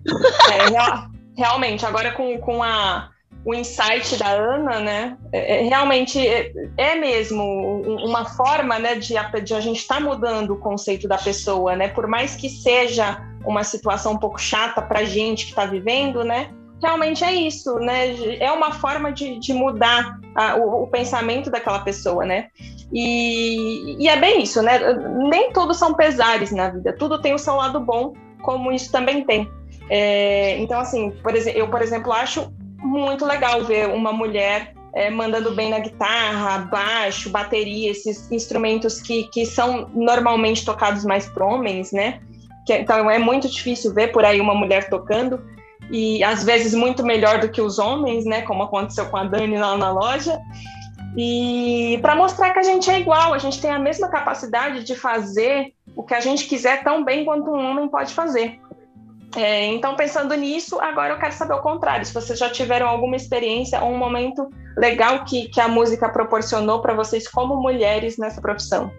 É, realmente, agora com, com a o insight da Ana, né, é, é, realmente é, é, mesmo uma forma, né, de, de a gente estar tá mudando o conceito da pessoa, né, por mais que seja uma situação um pouco chata para a gente que está vivendo, né, realmente é isso, né, é uma forma de, de mudar a, o, o, pensamento daquela pessoa, né, e, e é bem isso, né, nem todos são pesares na vida, tudo tem o seu lado bom, como isso também tem. É, então, assim, por exemplo, eu, por exemplo, acho muito legal ver uma mulher é, mandando bem na guitarra, baixo, bateria, esses instrumentos que, que são normalmente tocados mais por homens, né? Que, então é muito difícil ver por aí uma mulher tocando e às vezes muito melhor do que os homens, né? Como aconteceu com a Dani lá na loja. E para mostrar que a gente é igual, a gente tem a mesma capacidade de fazer o que a gente quiser tão bem quanto um homem pode fazer. É, então, pensando nisso, agora eu quero saber o contrário. Se vocês já tiveram alguma experiência ou um momento legal que, que a música proporcionou para vocês como mulheres nessa profissão.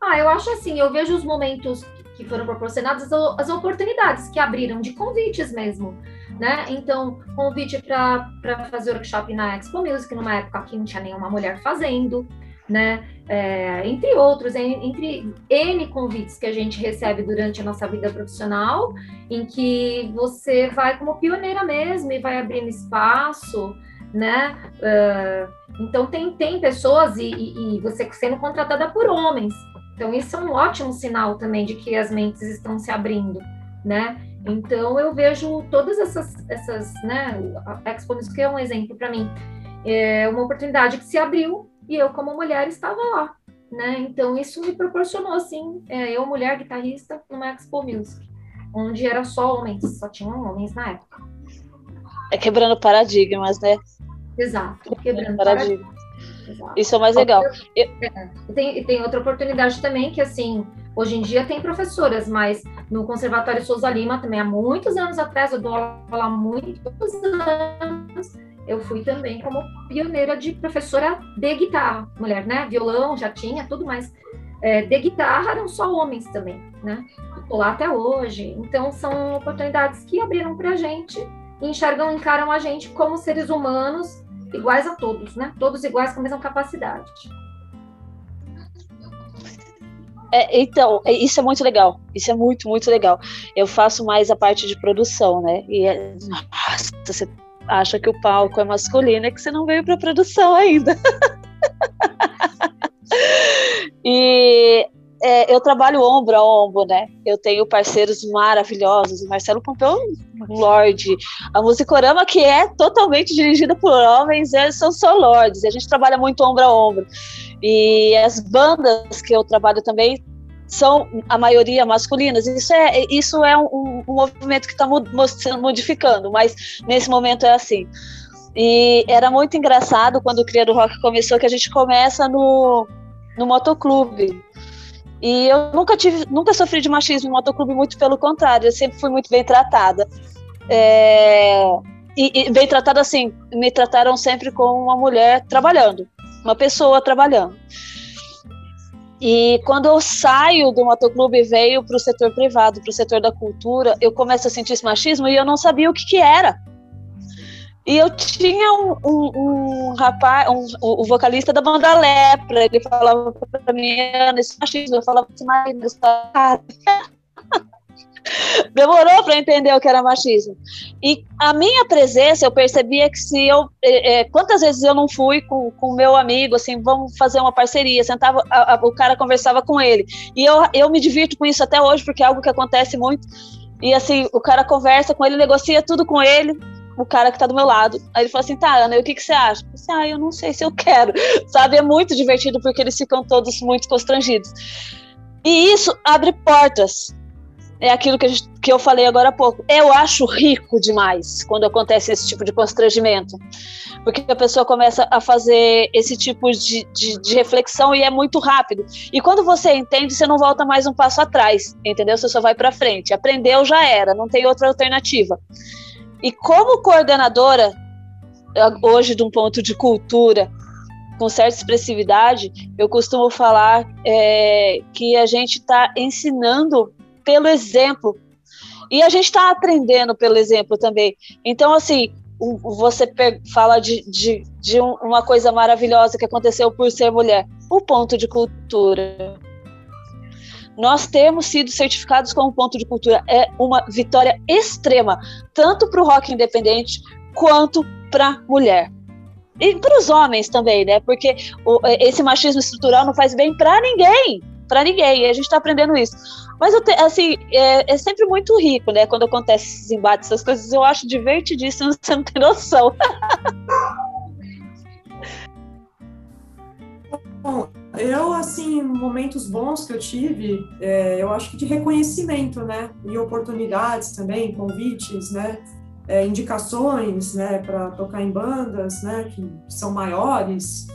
Ah, eu acho assim, eu vejo os momentos que foram proporcionados, as oportunidades que abriram de convites mesmo, né? Então, convite para fazer workshop na Expo Music, numa época que não tinha nenhuma mulher fazendo, né? É, entre outros, entre N convites que a gente recebe durante a nossa vida profissional, em que você vai como pioneira mesmo e vai abrindo espaço, né? Uh, então tem, tem pessoas e, e, e, você sendo contratada por homens. Então isso é um ótimo sinal também de que as mentes estão se abrindo, né? Então eu vejo todas essas, essas né? A Expo que é um exemplo para mim. É uma oportunidade que se abriu e eu, como mulher, estava lá. Né? Então, isso me proporcionou, assim, é, eu, mulher guitarrista, numa Expo Music, onde era só homens, só tinham homens na época. É quebrando paradigmas, né? Exato, quebrando paradigmas. paradigmas. Isso é o mais legal. Eu... É, tem, tem outra oportunidade também, que assim, hoje em dia tem professoras, mas no Conservatório Souza Lima também há muitos anos atrás, eu dou aula há muitos anos, eu fui também como pioneira de professora de guitarra, mulher, né? Violão já tinha, tudo mais. É, de guitarra eram só homens também, né? Estou lá até hoje. Então são oportunidades que abriram para a gente enxergam, encaram a gente como seres humanos iguais a todos, né? Todos iguais com a mesma capacidade. É, então, é, isso é muito legal. Isso é muito, muito legal. Eu faço mais a parte de produção, né? E é, nossa, você acha que o palco é masculino, é que você não veio para produção ainda. [LAUGHS] e é, eu trabalho ombro a ombro, né? Eu tenho parceiros maravilhosos, o Marcelo Pompeu, Lorde, a Musicorama, que é totalmente dirigida por homens, eles são só lords, a gente trabalha muito ombro a ombro. E as bandas que eu trabalho também são a maioria masculinas. Isso é, isso é um, um movimento que está modificando, mas nesse momento é assim. E era muito engraçado quando o Cria do Rock começou, que a gente começa no, no motoclube. E eu nunca tive, nunca sofri de machismo no motoclube, muito pelo contrário, eu sempre fui muito bem tratada. É, e, e bem tratada assim, me trataram sempre como uma mulher trabalhando, uma pessoa trabalhando. E quando eu saio do motoclube e veio para o setor privado, para o setor da cultura, eu começo a sentir esse machismo e eu não sabia o que, que era. E eu tinha um, um, um rapaz, um, o vocalista da banda Lepra, ele falava para mim, esse machismo, eu falava assim, mas [LAUGHS] [LAUGHS] Demorou para entender o que era machismo. E a minha presença, eu percebia que se eu. É, quantas vezes eu não fui com o meu amigo, assim, vamos fazer uma parceria, sentava, a, a, o cara conversava com ele. E eu, eu me divirto com isso até hoje, porque é algo que acontece muito. E assim, o cara conversa com ele, negocia tudo com ele, o cara que tá do meu lado. Aí ele falou assim: tá, Ana, e o que, que você acha? Eu disse, ah, eu não sei se eu quero. [LAUGHS] Sabe? É muito divertido porque eles ficam todos muito constrangidos. E isso abre portas é aquilo que, gente, que, eu falei agora há pouco. Eu acho rico demais quando acontece esse tipo de constrangimento. Porque a pessoa começa a fazer esse tipo de, de, de, reflexão e é muito rápido. E quando você entende, você não volta mais um passo atrás, entendeu? Você só vai para frente. Aprendeu, já era, não tem outra alternativa. E como coordenadora, hoje, de um ponto de cultura, com certa expressividade, eu costumo falar é, que a gente está ensinando pelo exemplo. E a gente está aprendendo pelo exemplo também. Então, assim, você fala de, de, de uma coisa maravilhosa que aconteceu por ser mulher o ponto de cultura. Nós temos sido certificados como ponto de cultura. É uma vitória extrema, tanto para o rock independente quanto para mulher. E para os homens também, né? Porque esse machismo estrutural não faz bem para ninguém para ninguém. E a gente está aprendendo isso. Mas, te, assim, é, é, sempre muito rico, né? Quando acontece esses embates, essas coisas, eu acho divertidíssimo, [LAUGHS] você não tem noção. Bom, eu, assim, momentos bons que eu tive, é, eu acho que de reconhecimento, né? E oportunidades também, convites, né? É, indicações, né? Para tocar em bandas, né? Que são maiores.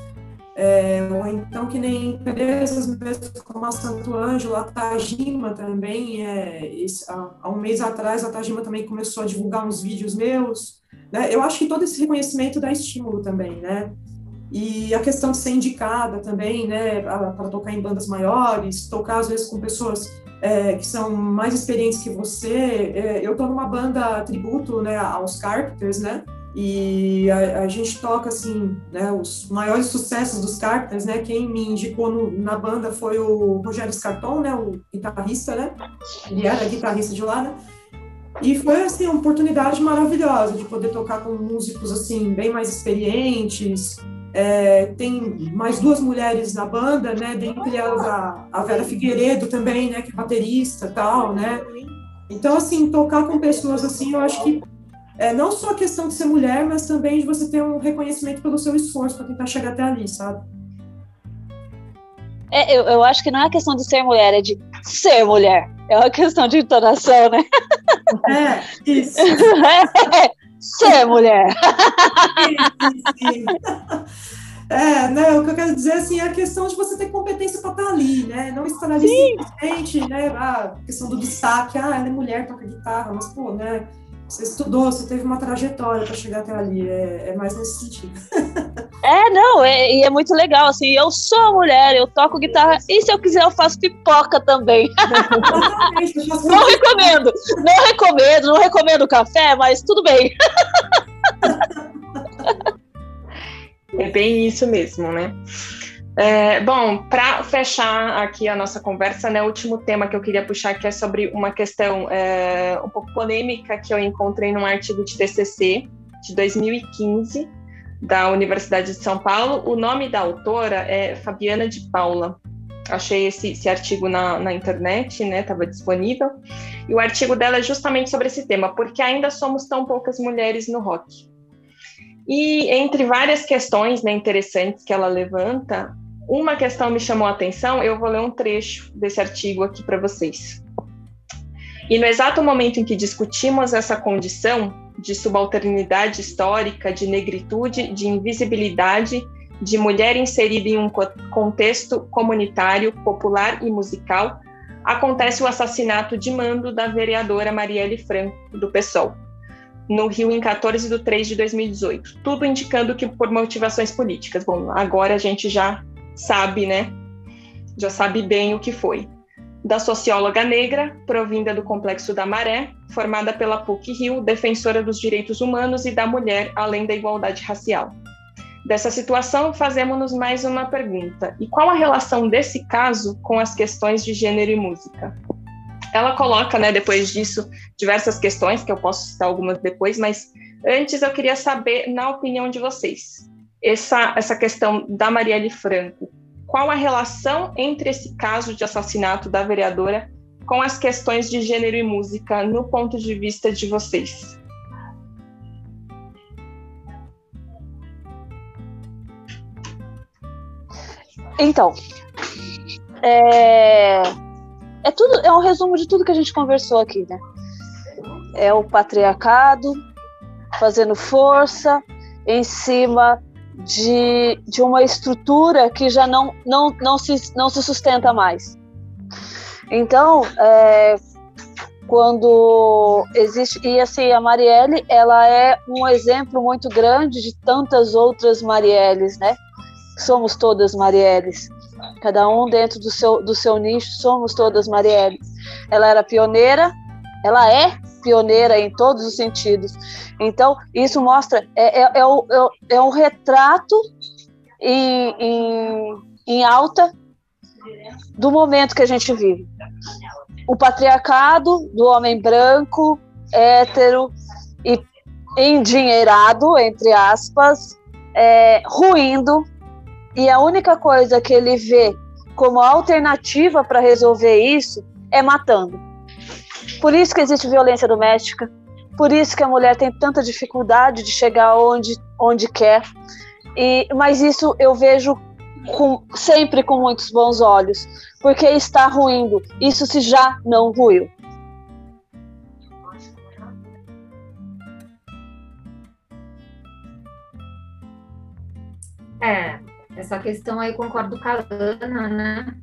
É, ou então que nem empresas mesmo como a Santo Ângelo, a Tajima também, é, esse, há, há, um mês atrás a Tajima também começou a divulgar uns vídeos meus, né? eu acho que todo esse reconhecimento dá estímulo também, né, e a questão de ser indicada também, né, para tocar em bandas maiores, tocar às vezes com pessoas é, que são mais experientes que você, é, eu estou numa banda tributo, né, aos Carpenters, né, e a, a, gente toca assim, né, os maiores sucessos dos Carpenters, né? Quem me indicou no, na banda foi o Rogério Scarton, né, o guitarrista, né? Ele era guitarrista de lá, né? E foi assim uma oportunidade maravilhosa de poder tocar com músicos assim bem mais experientes. É, tem mais duas mulheres na banda, né? Dentre elas a, a Vera Figueiredo também, né? Que é baterista, tal, né? Então assim tocar com pessoas assim, eu acho que é, não só a questão de ser mulher, mas também de você ter um reconhecimento pelo seu esforço para tentar chegar até ali, sabe? É, eu, eu acho que não é questão de ser mulher, é de ser mulher. É uma questão de entonação, né? É, isso. [LAUGHS] É, ser mulher. [LAUGHS] É, né, o que eu quero dizer assim, é a questão de você ter competência para estar ali, né? Não estar ali Sim. simplesmente, né? A questão do destaque, ah, ela é mulher, toca guitarra, mas, pô, né? Você estudou, você teve uma trajetória para chegar até ali. É, é mais nesse sentido. [LAUGHS] É, não, é, e é muito legal, assim, eu sou mulher, eu toco guitarra, e se eu quiser eu faço pipoca também. [LAUGHS] não recomendo, não recomendo, não recomendo café, mas tudo bem. [LAUGHS] É bem isso mesmo, né? É, bom, para fechar aqui a nossa conversa, né, o último tema que eu queria puxar aqui é sobre uma questão é, um pouco polêmica que eu encontrei num artigo de TCC de 2015 da Universidade de São Paulo. O nome da autora é Fabiana de Paula. Achei esse, esse artigo na, na internet, né? Estava disponível. E o artigo dela é justamente sobre esse tema, porque ainda somos tão poucas mulheres no rock. E entre várias questões né, interessantes que ela levanta, uma questão me chamou a atenção, eu vou ler um trecho desse artigo aqui para vocês. E no exato momento em que discutimos essa condição de subalternidade histórica, de negritude, de invisibilidade, de mulher inserida em um contexto comunitário, popular e musical, acontece o assassinato de mando da vereadora Marielle Franco, do PSOL, no Rio em 14 de 3 de 2018. Tudo indicando que por motivações políticas. Bom, agora a gente já sabe, né? Já sabe bem o que foi. Da socióloga negra, provinda do Complexo da Maré, formada pela PUC-Rio, defensora dos direitos humanos e da mulher, além da igualdade racial. Dessa situação, fazemos-nos mais uma pergunta: e qual a relação desse caso com as questões de gênero e música? Ela coloca, né, depois disso, diversas questões, que eu posso citar algumas depois, mas antes eu queria saber, na opinião de vocês, essa, essa questão da Marielle Franco. Qual a relação entre esse caso de assassinato da vereadora com as questões de gênero e música no ponto de vista de vocês? Então, é, é tudo, é um resumo de tudo que a gente conversou aqui, né? É o patriarcado fazendo força em cima de, de uma estrutura que já não, não, não, se, não se sustenta mais. Então, é, quando existe e assim a Marielle ela é um exemplo muito grande de tantas outras Marielles né? Somos todas Marielles. Cada um dentro do seu do seu nicho somos todas Marielles. Ela era pioneira ela é pioneira em todos os sentidos. Então, isso mostra, é, é, é, o, é, é um retrato em, em, em alta do momento que a gente vive. O patriarcado do homem branco, hétero e endinheirado, entre aspas, é, ruindo, e a única coisa que ele vê como alternativa para resolver isso é matando. Por isso que existe violência doméstica, por isso que a mulher tem tanta dificuldade de chegar onde, onde quer. E, mas isso eu vejo com, sempre com muitos bons olhos, porque está ruindo. Isso se já não ruiu. É, essa questão aí concordo com a Ana, né?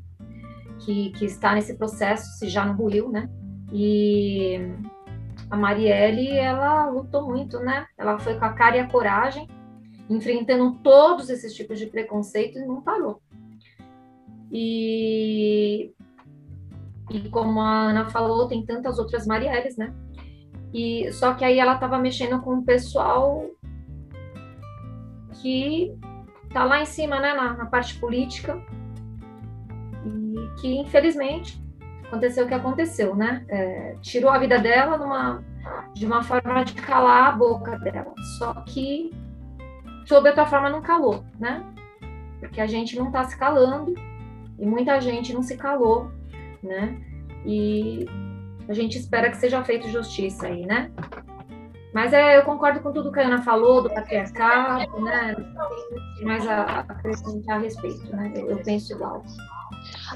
Que, que está nesse processo, se já não ruiu, né? E a Marielle, ela lutou muito, né? Ela foi com a cara e a coragem, enfrentando todos esses tipos de preconceito e não parou. E, e como a Ana falou, tem tantas outras Marielles, né? E só que aí ela estava mexendo com o pessoal que tá lá em cima, né, na, na parte política, e que infelizmente aconteceu o que aconteceu, né? É, tirou a vida dela numa, de uma forma de calar a boca dela. Só que, sob outra forma, não calou, né? Porque a gente não está se calando e muita gente não se calou, né? E a gente espera que seja feita justiça aí, né? Mas é, eu concordo com tudo que a Ana falou do patriarcado, né? Mas a, acrescentar a respeito, né? Eu, eu penso igual.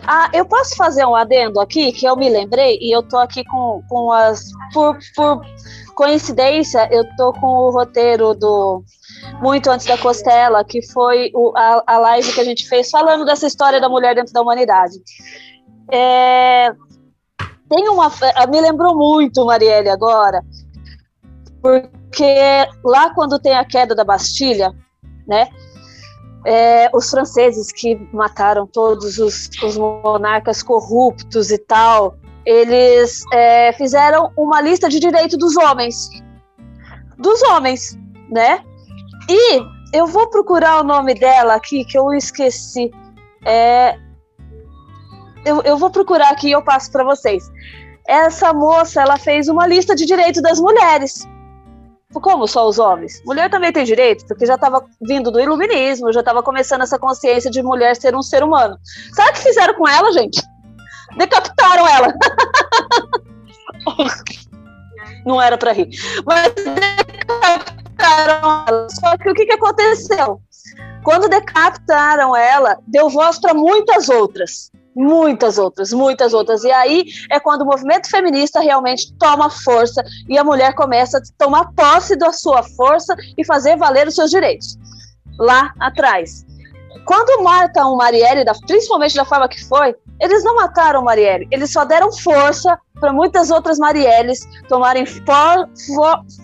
Ah, eu posso fazer um adendo aqui que eu me lembrei e eu tô aqui com, com as por, por coincidência eu tô com o roteiro do muito antes da Costela que foi o, a, a live que a gente fez falando dessa história da mulher dentro da humanidade. É, tem uma me lembrou muito Marielle agora porque lá quando tem a queda da Bastilha, né? É, os franceses que mataram todos os, os monarcas corruptos e tal, eles é, fizeram uma lista de direito dos homens. Dos homens, né? E eu vou procurar o nome dela aqui, que eu esqueci. É, eu, eu vou procurar aqui e eu passo para vocês. Essa moça, ela fez uma lista de direitos das mulheres. Como só os homens? Mulher também tem direito, porque já estava vindo do iluminismo, já estava começando essa consciência de mulher ser um ser humano. Sabe o que fizeram com ela, gente? Decapitaram ela. [LAUGHS] Não era para rir. Mas decapitaram ela. Só que o que, que aconteceu? Quando decapitaram ela, deu voz para muitas outras muitas outras, muitas outras. E aí é quando o movimento feminista realmente toma força e a mulher começa a tomar posse da sua força e fazer valer os seus direitos. Lá atrás. Quando matam Marielle, principalmente da forma que foi, eles não mataram Marielle, eles só deram força para muitas outras Marielles tomarem,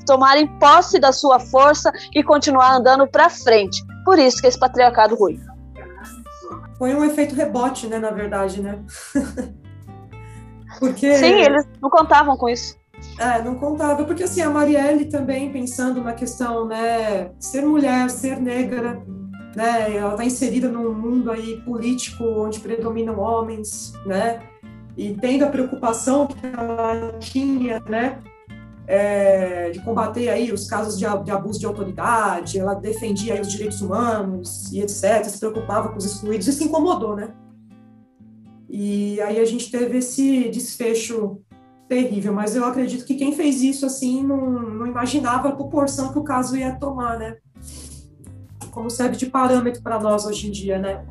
tomarem posse da sua força e continuar andando para frente. Por isso que esse patriarcado ruim. Foi um efeito rebote, né, na verdade, né? [LAUGHS] porque Sim, eles não contavam com isso. É, não contava, porque assim, a Marielle também pensando na questão, né, ser mulher, ser negra, né, ela está inserida num mundo aí político onde predominam homens, né, e tendo a preocupação que ela tinha, né, é, de combater aí os casos de, de, abuso de autoridade, ela defendia os direitos humanos e etc, se preocupava com os excluídos, isso incomodou, né? E aí a gente teve esse desfecho terrível, mas eu acredito que quem fez isso, assim, não, não imaginava a proporção que o caso ia tomar, né? Como serve de parâmetro para nós hoje em dia, né?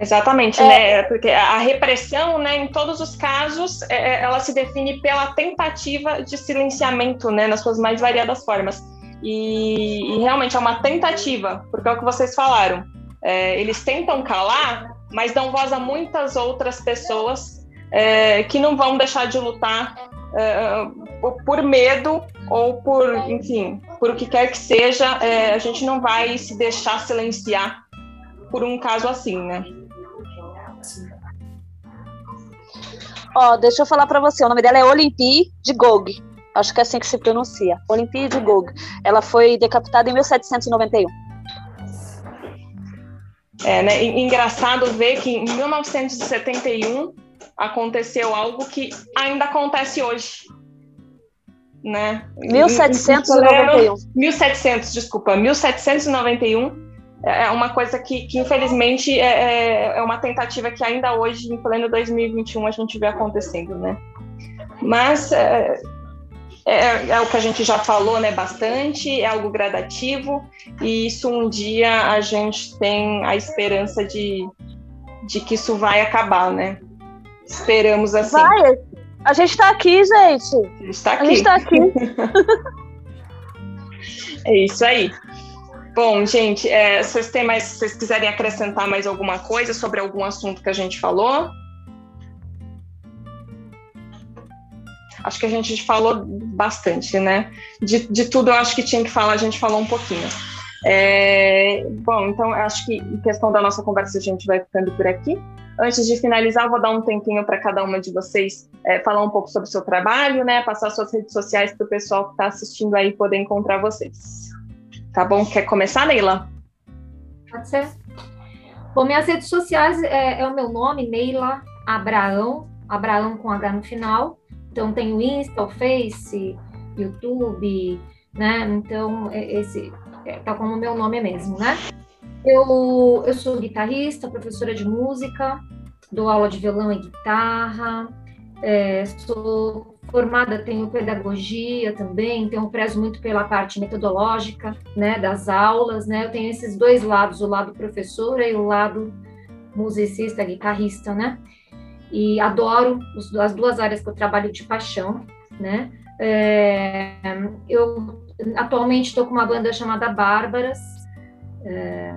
Exatamente, é. né? Porque a repressão, né, em todos os casos, é, é, ela se define pela tentativa de silenciamento, né, nas suas mais variadas formas. E, e realmente é uma tentativa, porque é o que vocês falaram. É, eles tentam calar, mas dão voz a muitas outras pessoas é, que não vão deixar de lutar é, por medo ou por, enfim, por o que quer que seja. a gente não vai se deixar silenciar por um caso assim, né? Ó, deixa eu falar para você, o nome dela é Olympie de Gog. Acho que é assim que se pronuncia. Olympie de Gog. Ela foi decapitada em 1791. É, né? Engraçado ver que em 1971 aconteceu algo que ainda acontece hoje. Né? 1791. 1700, desculpa, 1791 é, é uma coisa que, que infelizmente, é, é, é uma tentativa que ainda hoje, em pleno 2021, a gente vê acontecendo, né? Mas é, é, é, o que a gente já falou, né, bastante, é algo gradativo, e isso um dia a gente tem a esperança de, de que isso vai acabar, né? Esperamos assim. Vai! A gente está aqui, gente! A gente está aqui. A gente tá aqui. [LAUGHS] é isso aí. Bom, gente, é, vocês têm mais, vocês quiserem acrescentar mais alguma coisa sobre algum assunto que a gente falou? Acho que a gente falou bastante, né? De, de tudo eu acho que tinha que falar, a gente falou um pouquinho. É, bom, então acho que em questão da nossa conversa a gente vai ficando por aqui. Antes de finalizar, vou dar um tempinho para cada uma de vocês é, falar um pouco sobre o seu trabalho, né? Passar suas redes sociais para o pessoal que está assistindo aí poder encontrar vocês. Tá bom? Quer começar, Neila? Pode ser. Bom, minhas redes sociais é, é, o meu nome, Neila Abraão, Abraão com H no final. Então tem o Insta, o Face, YouTube, né? Então é, esse é, tá como meu nome mesmo, né? Eu, eu sou guitarrista, professora de música, dou aula de violão e guitarra, é, sou formada, tenho pedagogia também, então prezo muito pela parte metodológica, né, das aulas, né, eu tenho esses dois lados, o lado professora e o lado musicista, guitarrista, né, e adoro os, as duas áreas que eu trabalho de paixão, né, é, eu atualmente estou com uma banda chamada Bárbaras, é,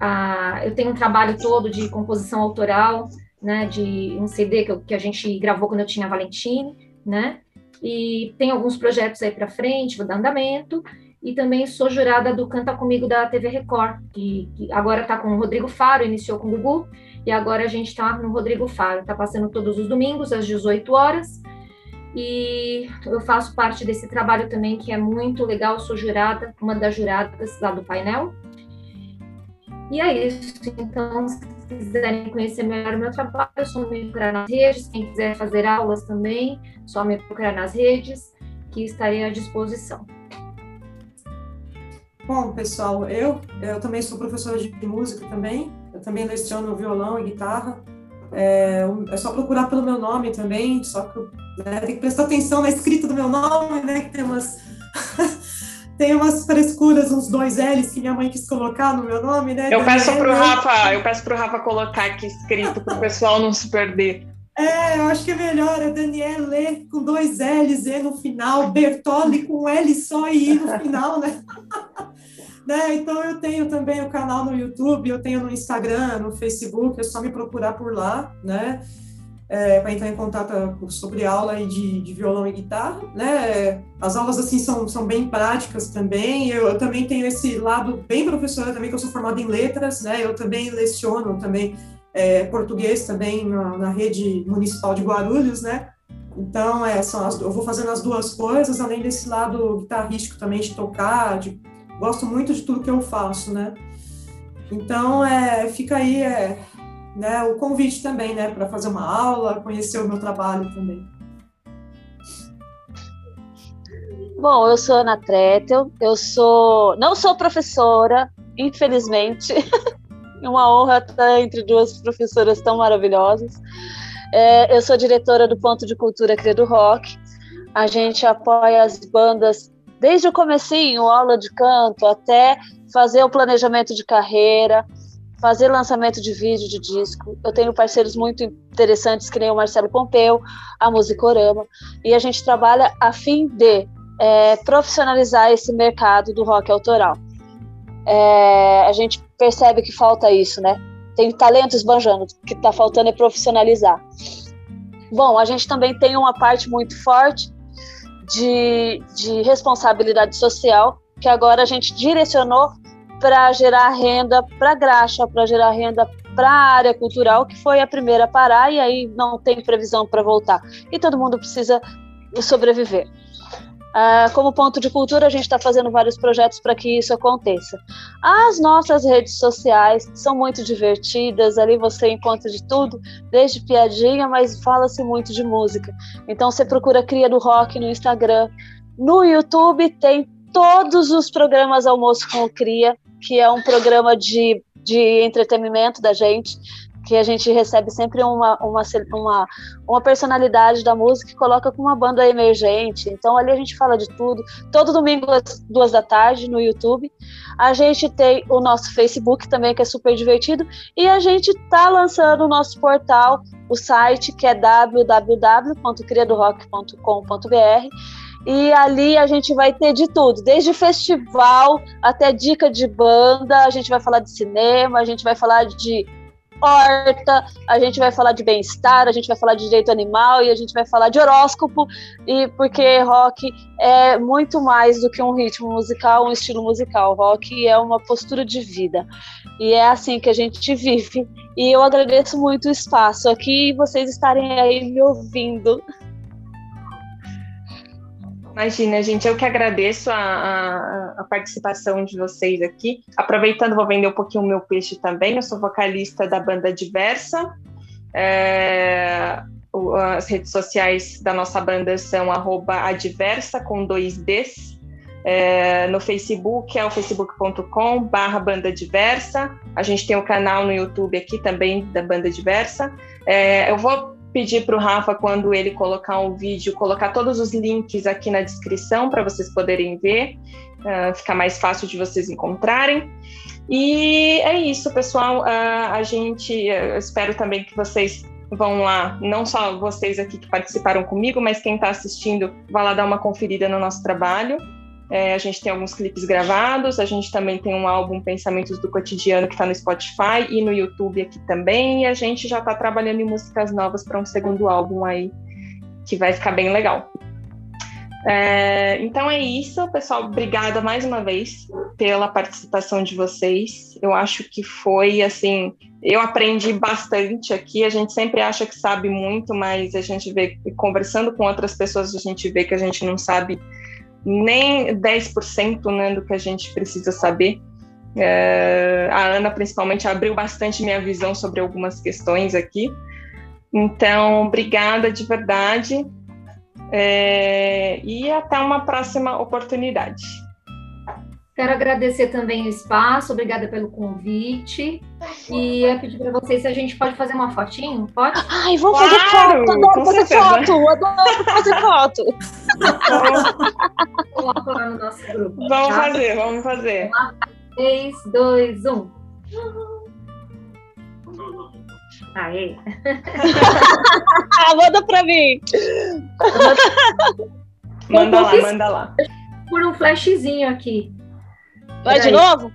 a, eu tenho um trabalho todo de composição autoral, né, de um CD que, eu, que a gente gravou quando eu tinha a Valentine, né? E tem alguns projetos aí para frente, vou dar andamento. e também sou jurada do Canta Comigo da TV Record, que, que agora está com o Rodrigo Faro, iniciou com o Gugu, e agora a gente está no Rodrigo Faro. Está passando todos os domingos, às 18 horas. E eu faço parte desse trabalho também, que é muito legal. Sou jurada, uma das juradas lá do painel. E é isso. Então, quiserem conhecer melhor o meu trabalho, é só me procurar nas redes. Quem quiser fazer aulas também, só me procurar nas redes, que estarei à disposição. Bom, pessoal, eu, eu também sou professora de música também. Eu também leciono violão e guitarra. É, é só procurar pelo meu nome também, só que né, tem que prestar atenção na escrita do meu nome, né? Que tem umas tem umas frescuras, uns dois L's que minha mãe quis colocar no meu nome, né? Eu peço pro Rafa, eu peço pro Rafa colocar aqui escrito para o pessoal não se perder. É, eu acho que é melhor, é Daniele com dois L's E no final, Bertoli com L só e I no final, né? [LAUGHS] Né? Então eu tenho também o canal no YouTube, eu tenho no Instagram, no Facebook, é só me procurar por lá, né? É, para entrar em contato sobre aula de, de, violão e guitarra, né? As aulas assim são, são bem práticas também. Eu, eu, também tenho esse lado bem professora também, que eu sou formada em letras, né? Eu também leciono também é, português também na, na, rede municipal de Guarulhos, né? Então, é, são as, eu vou fazendo as duas coisas, além desse lado guitarrístico também de tocar, de gosto muito de tudo que eu faço, né? Então, é, fica aí é, né, o convite também, né, para fazer uma aula, conhecer o meu trabalho também. Bom, eu sou Ana Tretel, eu sou, não sou professora, infelizmente. [LAUGHS] uma honra estar entre duas professoras tão maravilhosas. É, eu sou diretora do Ponto de Cultura Credo Rock. A gente apoia as bandas desde o comecinho, aula de canto, até fazer o planejamento de carreira, fazer lançamento de vídeo, de disco. Eu tenho parceiros muito interessantes, que nem o Marcelo Pompeu, a Musicorama, e a gente trabalha a fim de é, profissionalizar esse mercado do rock autoral. É, a gente percebe que falta isso, né? Tem talento esbanjando, o que está faltando é profissionalizar. Bom, a gente também tem uma parte muito forte de, de responsabilidade social, que agora a gente direcionou para gerar renda para graxa, para gerar renda para a área cultural, que foi a primeira a parar e aí não tem previsão para voltar. E todo mundo precisa sobreviver. Uh, como ponto de cultura, a gente está fazendo vários projetos para que isso aconteça. As nossas redes sociais são muito divertidas, ali você encontra de tudo, desde piadinha, mas fala-se muito de música. Então você procura Cria do Rock no Instagram. No YouTube tem todos os programas Almoço com o Cria, que é um programa de, de entretenimento da gente que a gente recebe sempre uma, uma, uma, uma personalidade da música e coloca com uma banda emergente. Então ali a gente fala de tudo. Todo domingo às duas da tarde no YouTube. A gente tem o nosso Facebook também, que é super divertido. E a gente tá lançando o nosso portal, o site, que é www.criadorock.com.br. E ali a gente vai ter de tudo, desde festival até dica de banda, a gente vai falar de cinema, a gente vai falar de horta, a gente vai falar de bem-estar, a gente vai falar de direito animal e a gente vai falar de horóscopo, e porque rock é muito mais do que um ritmo musical, um estilo musical. Rock é uma postura de vida. E é assim que a gente vive. E eu agradeço muito o espaço aqui e vocês estarem aí me ouvindo. Imagina, gente, eu que agradeço a, a, a, participação de vocês aqui. Aproveitando, vou vender um pouquinho o meu peixe também. Eu sou vocalista da banda Diversa. É, as redes sociais da nossa banda são adversa com dois Ds. É, no Facebook é o facebook.com barra banda diversa. A gente tem o um canal no YouTube aqui também da banda diversa. É, eu vou pedir para o Rafa, quando ele colocar um vídeo, colocar todos os links aqui na descrição para vocês poderem ver, uh, ficar mais fácil de vocês encontrarem. E é isso, pessoal. Uh, a gente, eu espero também que vocês vão lá, não só vocês aqui que participaram comigo, mas quem está assistindo, vá lá dar uma conferida no nosso trabalho. É, a gente tem alguns clipes gravados, a gente também tem um álbum Pensamentos do Cotidiano que está no Spotify e no YouTube aqui também, e a gente já está trabalhando em músicas novas para um segundo álbum aí, que vai ficar bem legal. É, então é isso, pessoal. Obrigada mais uma vez pela participação de vocês. Eu acho que foi assim, eu aprendi bastante aqui. A gente sempre acha que sabe muito, mas a gente vê conversando com outras pessoas, a gente vê que a gente não sabe nem 10% né, do que a gente precisa saber. É, a Ana, principalmente, abriu bastante minha visão sobre algumas questões aqui. Então, obrigada de verdade. É, e até uma próxima oportunidade. Quero agradecer também o espaço, obrigada pelo convite. E eu pedir para vocês se a gente pode fazer uma fotinho, pode? Ai, vamos claro, fazer foto, adoro fazer certeza. foto, adoro fazer foto. [LAUGHS] Coloca lá no nosso grupo. Vamos tá? fazer, vamos fazer. 3, 2, 1. Aê! manda pra mim! manda lá, manda lá. Por um flashzinho aqui. Vai de novo?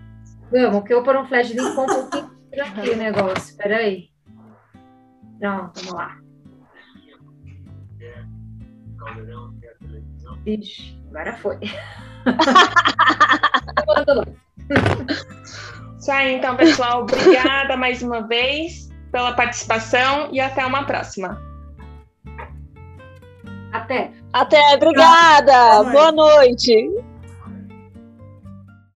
Vamos, que eu por um flashzinho com um pouquinho aqui o negócio. Peraí. Pronto, vamos lá. Ixi, agora foi. [LAUGHS] Isso aí, então, pessoal. Obrigada mais uma vez pela participação e até uma próxima. Até. Até, obrigada. Boa noite.